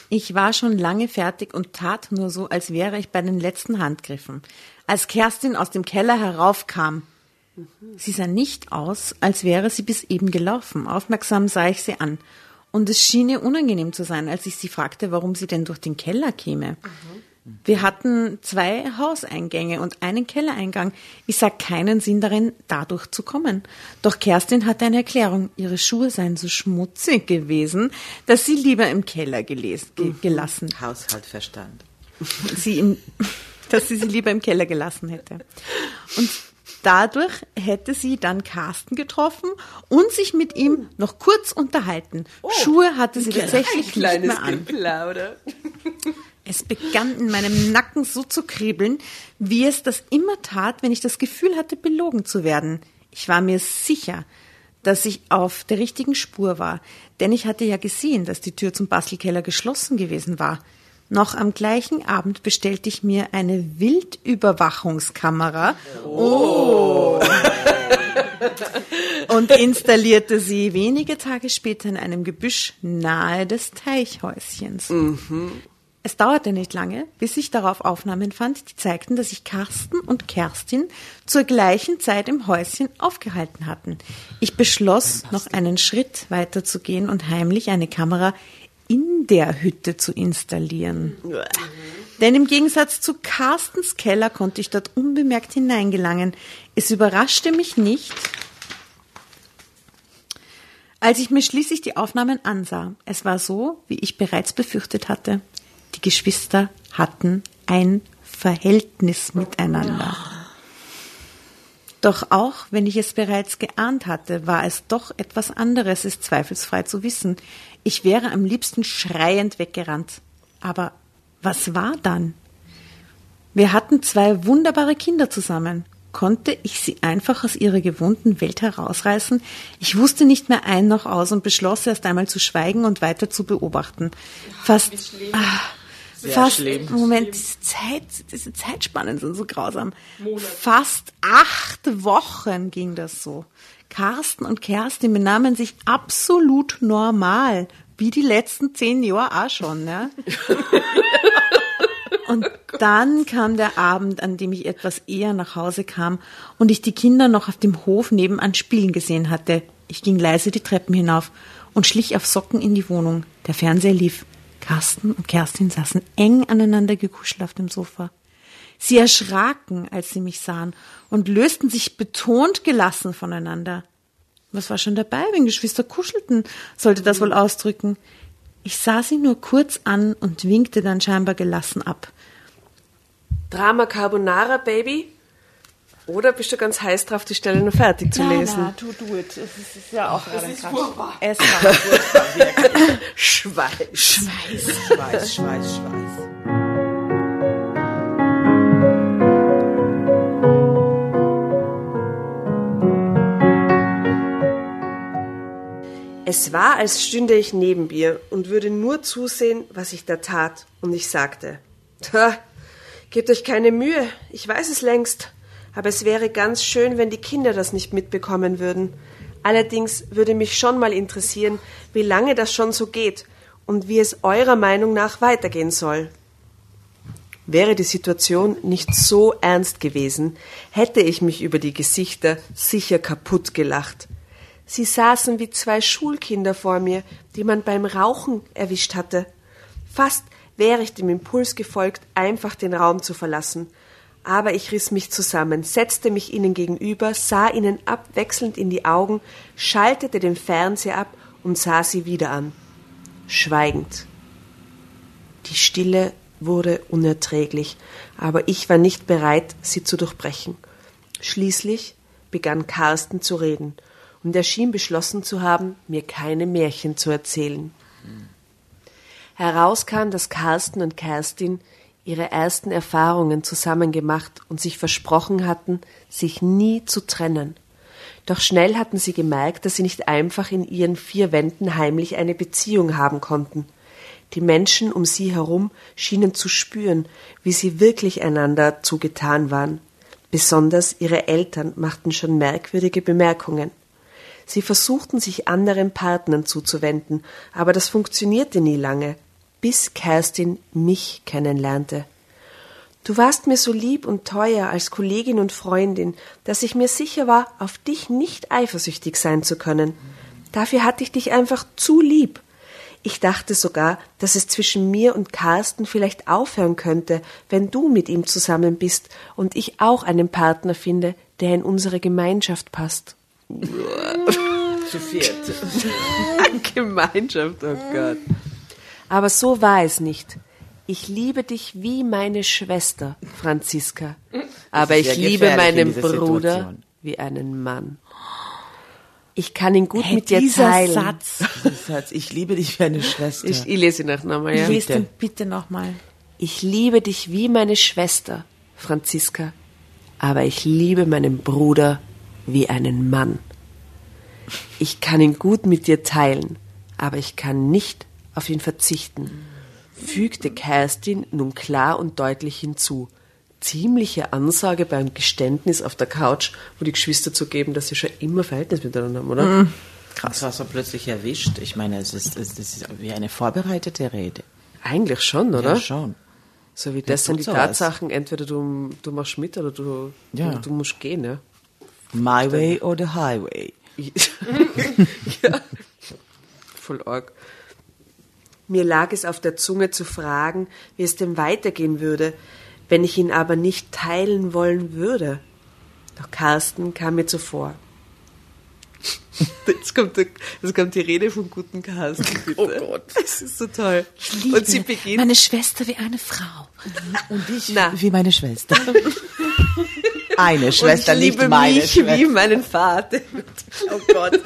C: Ich war schon lange fertig und tat nur so, als wäre ich bei den letzten Handgriffen. Als Kerstin aus dem Keller heraufkam, sie sah nicht aus, als wäre sie bis eben gelaufen. Aufmerksam sah ich sie an. Und es schien ihr unangenehm zu sein, als ich sie fragte, warum sie denn durch den Keller käme. Wir hatten zwei Hauseingänge und einen Kellereingang. Ich sah keinen Sinn darin, dadurch zu kommen. Doch Kerstin hatte eine Erklärung. Ihre Schuhe seien so schmutzig gewesen, dass sie lieber im Keller geles ge gelassen
E: Haushaltverstand.
C: sie im, <laughs> dass sie sie lieber im Keller gelassen hätte. Und dadurch hätte sie dann Carsten getroffen und sich mit ihm noch kurz unterhalten. Schuhe hatte sie tatsächlich nicht mehr an.
A: Geplauder.
C: Es begann in meinem Nacken so zu kribbeln, wie es das immer tat, wenn ich das Gefühl hatte, belogen zu werden. Ich war mir sicher, dass ich auf der richtigen Spur war, denn ich hatte ja gesehen, dass die Tür zum Bastelkeller geschlossen gewesen war. Noch am gleichen Abend bestellte ich mir eine Wildüberwachungskamera. Oh. Und installierte sie wenige Tage später in einem Gebüsch nahe des Teichhäuschens. Es dauerte nicht lange, bis ich darauf Aufnahmen fand, die zeigten, dass sich Carsten und Kerstin zur gleichen Zeit im Häuschen aufgehalten hatten. Ich beschloss, noch einen Schritt weiter zu gehen und heimlich eine Kamera in der Hütte zu installieren. Denn im Gegensatz zu Carstens Keller konnte ich dort unbemerkt hineingelangen. Es überraschte mich nicht, als ich mir schließlich die Aufnahmen ansah. Es war so, wie ich bereits befürchtet hatte. Die Geschwister hatten ein Verhältnis miteinander. Doch auch wenn ich es bereits geahnt hatte, war es doch etwas anderes, es zweifelsfrei zu wissen. Ich wäre am liebsten schreiend weggerannt. Aber was war dann? Wir hatten zwei wunderbare Kinder zusammen. Konnte ich sie einfach aus ihrer gewohnten Welt herausreißen? Ich wusste nicht mehr ein noch aus und beschloss erst einmal zu schweigen und weiter zu beobachten. Fast, ah, fast,
E: schlimm.
C: Moment, diese Zeit, diese Zeitspannen sind so grausam. Fast acht Wochen ging das so. Carsten und Kerstin benahmen sich absolut normal, wie die letzten zehn Jahre auch schon, ne? <laughs> Und dann kam der Abend, an dem ich etwas eher nach Hause kam und ich die Kinder noch auf dem Hof nebenan spielen gesehen hatte. Ich ging leise die Treppen hinauf und schlich auf Socken in die Wohnung. Der Fernseher lief. Carsten und Kerstin saßen eng aneinander gekuschelt auf dem Sofa. Sie erschraken, als sie mich sahen und lösten sich betont gelassen voneinander. Was war schon dabei, wenn Geschwister kuschelten, sollte das wohl ausdrücken. Ich sah sie nur kurz an und winkte dann scheinbar gelassen ab.
A: Drama Carbonara, Baby? Oder bist du ganz heiß drauf, die Stelle noch fertig zu na, lesen?
C: Ja, tu du it. Es ist, ist, ja auch
D: Ach, Es ist furchtbar.
C: Es war furchtbar. <laughs>
A: Schweiß.
E: Schweiß. Schweiß, Schweiß, Schweiß.
A: Es war, als stünde ich neben ihr und würde nur zusehen, was ich da tat, und ich sagte, Gebt euch keine Mühe, ich weiß es längst aber es wäre ganz schön, wenn die Kinder das nicht mitbekommen würden. Allerdings würde mich schon mal interessieren, wie lange das schon so geht und wie es eurer Meinung nach weitergehen soll. Wäre die Situation nicht so ernst gewesen, hätte ich mich über die Gesichter sicher kaputt gelacht. Sie saßen wie zwei Schulkinder vor mir, die man beim Rauchen erwischt hatte. Fast wäre ich dem Impuls gefolgt, einfach den Raum zu verlassen. Aber ich riss mich zusammen, setzte mich ihnen gegenüber, sah ihnen abwechselnd in die Augen, schaltete den Fernseher ab und sah sie wieder an. Schweigend. Die Stille wurde unerträglich, aber ich war nicht bereit, sie zu durchbrechen. Schließlich begann Carsten zu reden, und er schien beschlossen zu haben, mir keine Märchen zu erzählen. Heraus kam, dass Carsten und Kerstin ihre ersten Erfahrungen zusammen gemacht und sich versprochen hatten, sich nie zu trennen. Doch schnell hatten sie gemerkt, dass sie nicht einfach in ihren vier Wänden heimlich eine Beziehung haben konnten. Die Menschen um sie herum schienen zu spüren, wie sie wirklich einander zugetan waren. Besonders ihre Eltern machten schon merkwürdige Bemerkungen. Sie versuchten sich anderen Partnern zuzuwenden, aber das funktionierte nie lange, bis Kerstin mich kennenlernte. Du warst mir so lieb und teuer als Kollegin und Freundin, dass ich mir sicher war, auf dich nicht eifersüchtig sein zu können. Dafür hatte ich dich einfach zu lieb. Ich dachte sogar, dass es zwischen mir und Carsten vielleicht aufhören könnte, wenn du mit ihm zusammen bist und ich auch einen Partner finde, der in unsere Gemeinschaft passt. <laughs>
E: Zu viert. <laughs>
A: Gemeinschaft, oh Gott. Aber so war es nicht. Ich liebe dich wie meine Schwester, Franziska. Aber ich liebe meinen
E: dieser
A: Bruder
E: Situation.
A: wie einen Mann. Ich kann ihn gut
C: Hey,
A: mit dir
C: dieser
A: teilen.
C: Satz.
E: Satz, ich liebe dich wie eine Schwester.
A: Ich, ich lese ihn nach nochmal, ja.
C: Lies den bitte nochmal.
A: Ich liebe dich wie meine Schwester, Franziska, aber ich liebe meinen Bruder wie einen Mann. Ich kann ihn gut mit dir teilen, aber ich kann nicht auf ihn verzichten, fügte Kerstin nun klar und deutlich hinzu. Ziemliche Ansage beim Geständnis auf der Couch, wo die Geschwister zugeben, dass sie schon immer Verhältnis miteinander haben, oder?
E: Krass. Das war so plötzlich erwischt. Ich meine, es ist, es ist wie eine vorbereitete Rede.
A: Eigentlich schon, oder?
E: Ja, schon.
A: So wie das sind die
E: sowas.
A: Tatsachen, entweder du, du machst mit oder du,
E: Ja.
A: du, du musst gehen, ja.
E: My way or the highway. <laughs>
A: ja. Voll arg. Mir lag es auf der Zunge zu fragen, wie es denn weitergehen würde, wenn ich ihn aber nicht teilen wollen würde. Doch Carsten kam mir zuvor. Jetzt kommt, der, jetzt kommt die Rede vom guten Carsten. Bitte. Oh Gott. Das ist so toll. Und sie beginnt.
C: Meine Schwester wie eine Frau.
E: Und ich
A: Na.
E: wie meine Schwester. <laughs> eine Schwester,
A: und ich liebe
E: nicht meine
A: mich
E: Schwester.
A: wie meinen Vater. Oh Gott.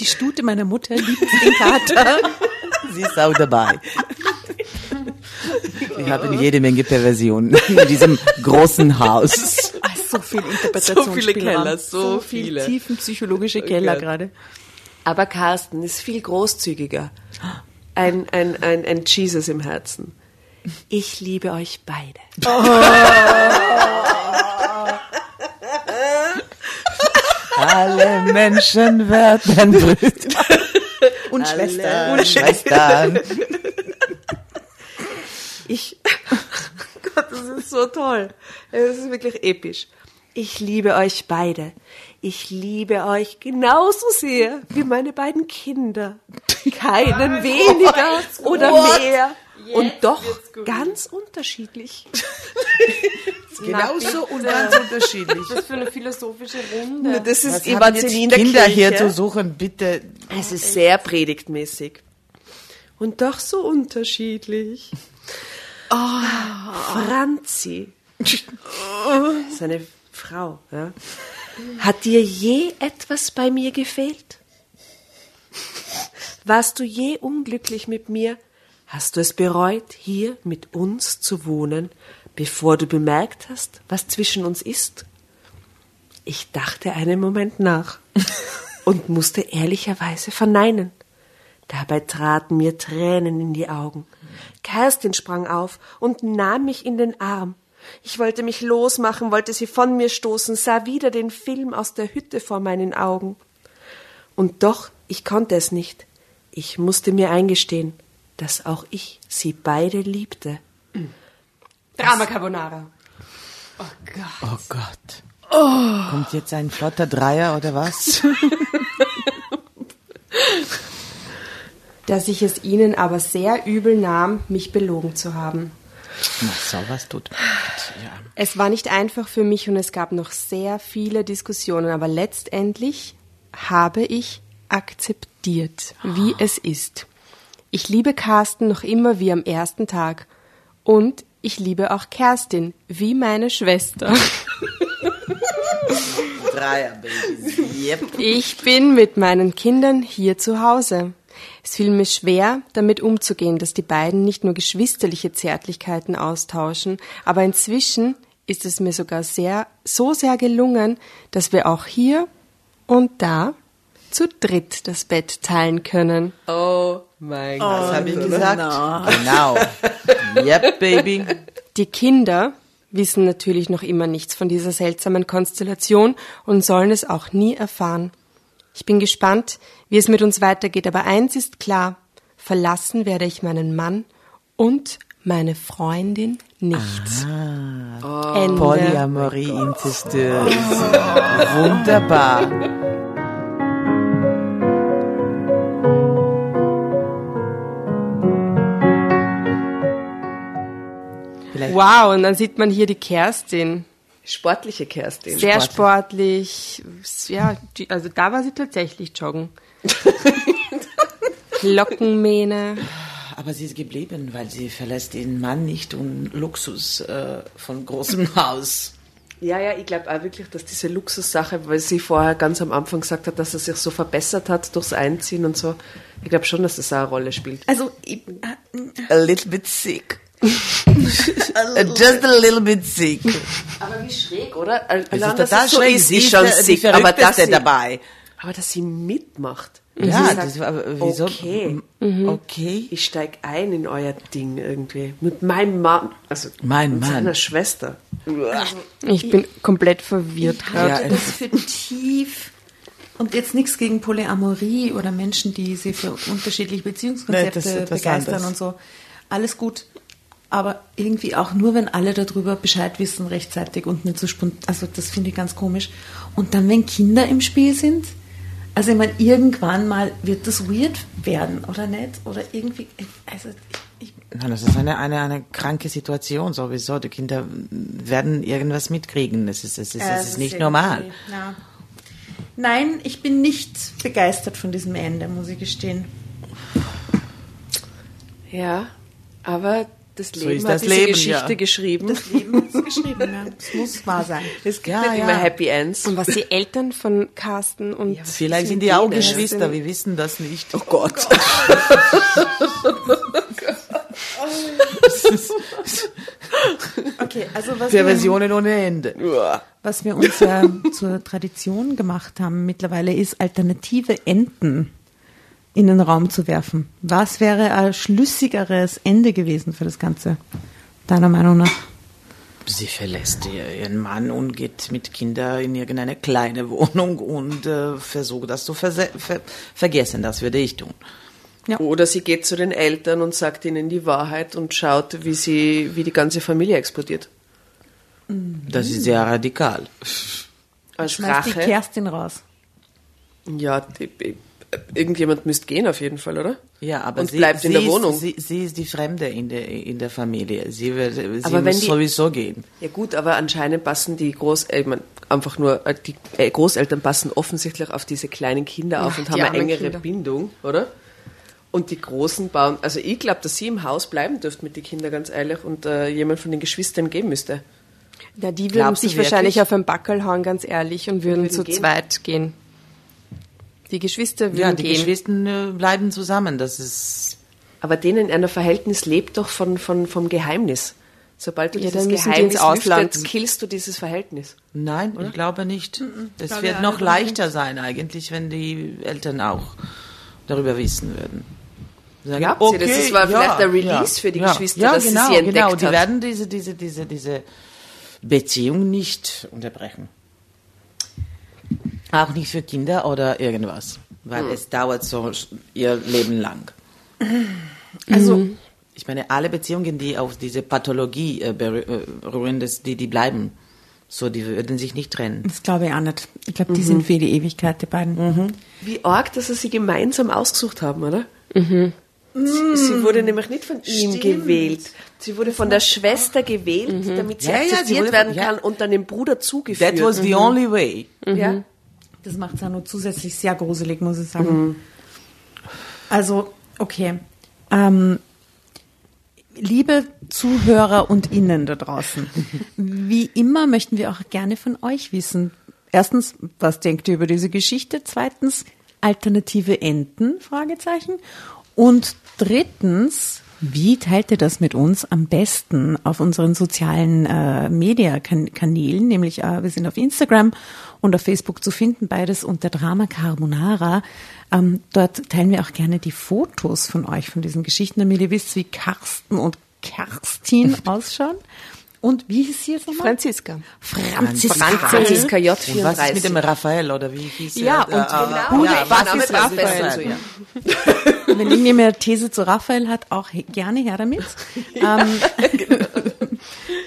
C: Die Stute meiner Mutter liebt den Kater. <laughs>
E: Sie ist auch dabei. Ich habe in jede Menge Perversionen in diesem großen Haus.
C: Ah, so viel Interpretationsspielraum.
A: So viele Keller, so
C: viel
A: viele.
C: tiefenpsychologische Keller
A: Gott.
C: gerade.
A: Aber Carsten ist viel großzügiger. Ein, ein, ein, ein Jesus im Herzen. Ich liebe euch beide.
E: Alle Menschen werden Brüder
C: Und Schwester.
E: und Schwestern.
A: Ich, Gott, das ist so toll. Es ist wirklich episch. Ich liebe euch beide. Ich liebe euch genauso sehr wie meine beiden Kinder. Keinen weniger oder mehr. Und doch ganz unterschiedlich. <laughs>
E: Genauso und ganz unterschiedlich.
D: Was für eine philosophische Runde.
A: Das ist
E: Was
A: der
E: Kinder
A: Kirche.
E: hier zu suchen, bitte.
A: Es ist sehr predigtmäßig. Und doch so unterschiedlich. Oh, Franzi. <laughs> Seine Frau, ja. Hat dir je etwas bei mir gefehlt? Warst du je unglücklich mit mir? Hast du es bereut, hier mit uns zu wohnen, bevor du bemerkt hast, was zwischen uns ist? Ich dachte einen Moment nach <laughs> und musste ehrlicherweise verneinen. Dabei traten mir Tränen in die Augen. Kerstin sprang auf und nahm mich in den Arm. Ich wollte mich losmachen, wollte sie von mir stoßen, sah wieder den Film aus der Hütte vor meinen Augen. Und doch, ich konnte es nicht. Ich musste mir eingestehen, dass auch ich sie beide liebte.
D: Drama Carbonara.
E: Oh Gott. Kommt jetzt ein flotter Dreier oder was? <laughs>
D: Dass ich es ihnen aber sehr übel nahm, mich belogen zu haben.
E: Na, sowas tut. Ja.
D: Es war nicht einfach für mich und es gab noch sehr viele Diskussionen, aber letztendlich habe ich akzeptiert, wie es ist. Ich liebe Carsten noch immer wie am ersten Tag und ich liebe auch Kerstin wie meine Schwester. <laughs>
E: Yep.
D: Ich bin mit meinen Kindern hier zu Hause. Es fiel mir schwer, damit umzugehen, dass die beiden nicht nur geschwisterliche Zärtlichkeiten austauschen, aber inzwischen ist es mir sogar sehr, so sehr gelungen, dass wir auch hier und da zu dritt das Bett teilen können.
A: Oh mein
E: Was habe ich gesagt? Genau. <laughs> Yep, Baby.
D: Die Kinder wissen natürlich noch immer nichts von dieser seltsamen Konstellation und sollen es auch nie erfahren. Ich bin gespannt, wie es mit uns weitergeht, aber eins ist klar, verlassen werde ich meinen Mann und meine Freundin nicht. Ende.
E: Polyamorie incestuös. Wunderbar. Vielleicht
D: Wow, und dann sieht man hier die Kerstin.
A: Sportliche Kerstin.
D: Sehr sportlich. Ja, die, also da war sie tatsächlich joggen. <laughs> Glockenmähne.
E: Aber sie ist geblieben, weil sie verlässt den Mann nicht und Luxus äh, von großem <laughs> Haus.
A: Ja, ja, ich glaube auch wirklich, dass diese Luxussache, weil sie vorher ganz am Anfang gesagt hat, dass er sich so verbessert hat durchs Einziehen und so. Ich glaube schon, dass das auch eine Rolle spielt.
C: Also, ich,
E: A little bit sick. <laughs> Just a little bit sick.
A: Aber wie schräg, oder?
E: Es ist
A: Allein, dass
E: total
A: es so
E: schräg.
A: ist,
E: Sie
A: ist
E: ist
A: schon sick. Aber dass,
E: Verrückteste
A: sie,
E: dabei.
A: aber dass sie mitmacht.
E: Ja,
A: Sie
E: das,
A: sagt,
E: aber wieso?
A: Okay,
E: Okay.
A: ich steig ein in euer Ding irgendwie. Mit meinem Mann, also
E: Mein
A: mit
E: Mann.
A: seiner Schwester.
D: Ich bin komplett verwirrt
C: ich
D: gerade.
C: halte das für tief. Und jetzt nichts gegen Polyamorie oder Menschen, die sich für unterschiedliche Beziehungskonzepte
E: Nee, das ist
C: begeistern
E: anderes.
C: und so. Alles gut. Aber irgendwie auch nur, wenn alle darüber Bescheid wissen rechtzeitig und nicht so spontan. Also das finde ich ganz komisch. Und dann, wenn Kinder im Spiel sind, also ich meine, irgendwann mal wird das weird werden, oder nicht? Oder irgendwie, also ich,
E: Nein, das ist eine, eine, eine kranke Situation sowieso. Die Kinder werden irgendwas mitkriegen. Es ist, es ist,
C: das
E: ist nicht normal.
C: Ja. Nein, ich bin nicht begeistert von diesem Ende, muss ich gestehen.
A: Ja, aber das
E: So
A: Leben
E: ist
A: hat
E: das
A: diese
E: Leben,
A: Geschichte
E: ja.
A: geschrieben.
C: Das Leben ist geschrieben, ja. Es muss wahr sein. <laughs>
A: Es gibt
E: Ja,
A: nicht
E: ja.
A: immer Happy Ends.
D: Und was die Eltern von Carsten und
E: Vielleicht sind die auch. Geschwister, wir wissen das nicht. Oh Gott.
C: Okay, also was wir,
E: Perversionen ohne Ende.
C: was wir uns ja zur Tradition gemacht haben mittlerweile ist, alternative Enden in den Raum zu werfen. Was wäre ein schlüssigeres Ende gewesen für das Ganze, deiner Meinung nach?
E: Sie verlässt ihr- ihren Mann und geht mit Kindern in irgendeine kleine Wohnung und äh, versucht das zu ver vergessen. Das würde ich tun.
A: Oder sie geht zu den Eltern und sagt ihnen die Wahrheit und schaut, wie sie, wie die ganze Familie explodiert.
E: Das ist sehr radikal.
A: Als
C: Schmeißt die
A: Rache.
C: Kerstin raus.
A: Ja, die, irgendjemand müsste gehen auf jeden Fall, oder?
E: Ja, aber
A: und
E: sie,
A: bleibt
E: sie
A: in der
E: ist,
A: Wohnung.
E: Sie, sie ist die Fremde in der, in der Familie. Sie, wird, sie
A: Aber
E: muss
A: die-
E: sowieso gehen.
A: Ja gut, aber anscheinend passen die Groß, äh, ich mein, einfach nur äh, die äh, Großeltern passen offensichtlich auf diese kleinen Kinder auf
D: Ach,
A: und haben eine engere
D: Kinder.
A: Bindung, oder? Und die Großen bauen, also ich glaube, dass sie im Haus bleiben dürfte mit den Kindern, ganz ehrlich, und äh, jemand von den Geschwistern geben müsste.
D: Ja, die würden
E: Glaubst
D: sich wahrscheinlich
E: wirklich?
D: auf ein Backel hauen, ganz ehrlich, und würden,
A: würden
D: zu
A: gehen?
D: zweit gehen. Die Geschwister würden
E: Ja, die
D: gehen.
E: Geschwister äh, bleiben zusammen. Das ist
A: Aber denen ein Verhältnis lebt doch von, von, vom Geheimnis. Sobald du
D: Ja,
A: dieses
D: die
A: Geheimnis lüftest, killst du dieses Verhältnis.
E: Nein, ich glaube nicht. Es
C: glaube,
E: wird
C: ja,
E: noch leichter sein eigentlich, wenn die Eltern auch darüber wissen würden. Sagen,
A: Glaubt ihr, das ist- war vielleicht der Release für die Geschwister,
E: ja,
A: dass sie
E: genau,
A: sie entdeckt
E: genau. Die
A: hat.
E: werden diese, diese, diese, diese Beziehung nicht unterbrechen. Auch nicht für Kinder oder irgendwas, weil
A: Hm.
E: es dauert so ihr Leben lang. <clears throat>
C: Also,
E: Ich meine, alle Beziehungen, die auf diese Pathologie äh, äh, beruhen, das, die, die bleiben. So, die würden sich nicht trennen.
C: das glaube ich auch nicht. Ich glaube, die sind für die Ewigkeit, die beiden.
A: Wie arg, dass sie sie gemeinsam ausgesucht haben, oder? Sie, sie wurde nämlich nicht von ihm
E: Stimmt.
A: gewählt. Sie wurde von der Schwester gewählt, damit sie
E: Ja, ja, sie
A: akzeptiert
E: wurde von-
A: werden
E: ja.
A: kann und dann dem Bruder zugeführt.
E: That was the only way.
A: ja.
C: Das macht es auch nur zusätzlich sehr gruselig, muss ich sagen. Also, okay. Ähm, liebe Zuhörer und Innen da draußen, wie immer möchten wir auch gerne von euch wissen. Erstens, was denkt ihr über diese Geschichte? Zweitens, alternative Enden? Fragezeichen. Und drittens, wie teilt ihr das mit uns am besten auf unseren sozialen äh, Media-Kanälen? Nämlich, äh, wir sind auf Instagram und auf Facebook zu finden, beides unter Drama Carbonara. Ähm, dort teilen wir auch gerne die Fotos von euch, von diesen Geschichten, damit ihr wisst, wie Carsten und Kerstin <laughs> ausschauen. Und wie hieß sie jetzt nochmal?
D: Franziska.
C: Franziska.
A: Franziska J.
E: Und was ist mit
A: 34.
E: dem Raphael oder wie hieß
D: Ja,
E: er?
D: und
E: Äh,
A: genau,
E: ja,
A: der
E: was ist Raphael? <laughs>
C: Wenn irgendjemand eine These zu Raphael hat, auch gerne her damit. <laughs> ähm,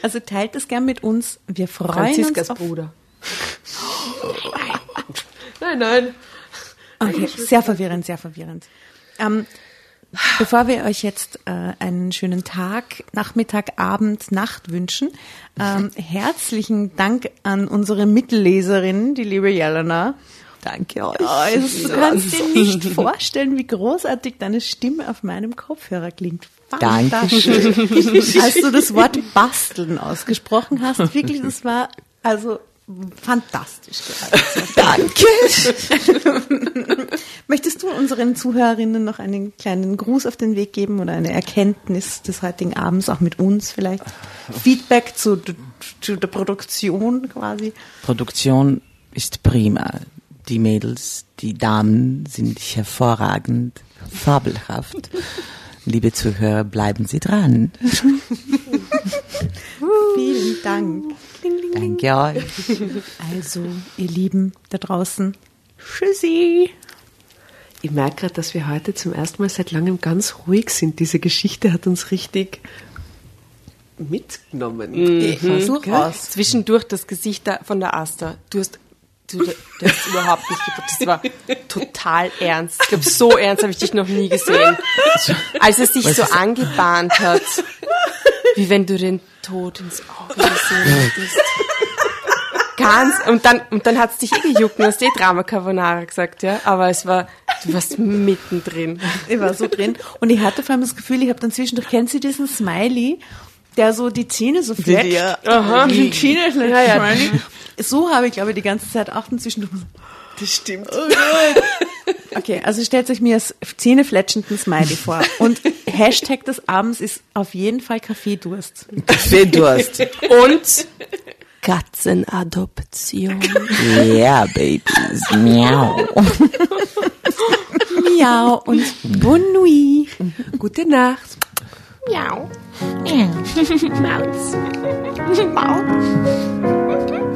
C: also teilt es gern mit uns. Wir freuen
D: Franziskas
C: uns auf,
D: Bruder.
A: Nein, nein.
C: Okay, sehr verwirrend, sehr verwirrend. Ähm, bevor wir euch jetzt äh, einen schönen Tag, Nachmittag, Abend, Nacht wünschen, ähm, herzlichen Dank an unsere Mittelleserin, die liebe Jelena.
E: Danke euch.
C: Oh, es, du kannst dir nicht vorstellen, wie großartig deine Stimme auf meinem Kopfhörer klingt.
E: Dankeschön.
C: Als du das Wort basteln ausgesprochen hast, wirklich, das war also fantastisch. <laughs>
E: Danke.
C: Möchtest du unseren Zuhörerinnen noch einen kleinen Gruß auf den Weg geben oder eine Erkenntnis des heutigen Abends, auch mit uns vielleicht? Feedback zu, zu der Produktion quasi?
E: Produktion ist prima. Die Mädels, die Damen sind hervorragend, fabelhaft. Liebe Zuhörer, bleiben Sie dran. <laughs> <laughs>
C: Vielen Dank.
E: Danke euch.
C: Also, ihr Lieben da draußen, tschüssi.
A: Ich merke gerade, dass wir heute zum ersten Mal seit langem ganz ruhig sind. Diese Geschichte hat uns richtig mitgenommen.
C: Ich versuch
D: Gell?
C: aus.
D: Zwischendurch das Gesicht da von der Asta. Du hast, du, du hast überhaupt nicht gedacht. Das war total ernst. Ich glaube, so ernst habe ich dich noch nie gesehen. <laughs> Als es dich so angebahnt hat. Wie wenn du den Tod ins Auge gesehen hättest. Ganz, und dann, und dann hat's dich eh gejuckt, du hast eh Drama Carbonara gesagt, ja. Aber es war, du warst mittendrin.
C: Ich war so drin. Und ich hatte vor allem das Gefühl, ich habe dann zwischendurch, kennt sie diesen Smiley, der so die Zähne so fletscht?
E: Ja.
C: Aha. Die Zähne fletscht. Ja, ja. So habe ich, glaube ich, die ganze Zeit auch dann zwischendurch.
A: Das stimmt.
C: Okay, also stellt euch mir als zähnefletschenden Smiley vor. Und Hashtag des Abends ist auf jeden Fall Kaffeedurst.
E: Kaffeedurst.
D: Und Katzenadoption. <laughs>
E: Ja, Babys. Miau.
C: Miau und Bonne nuit.
A: Gute Nacht.
D: Miau. <laughs> Maus. Maus.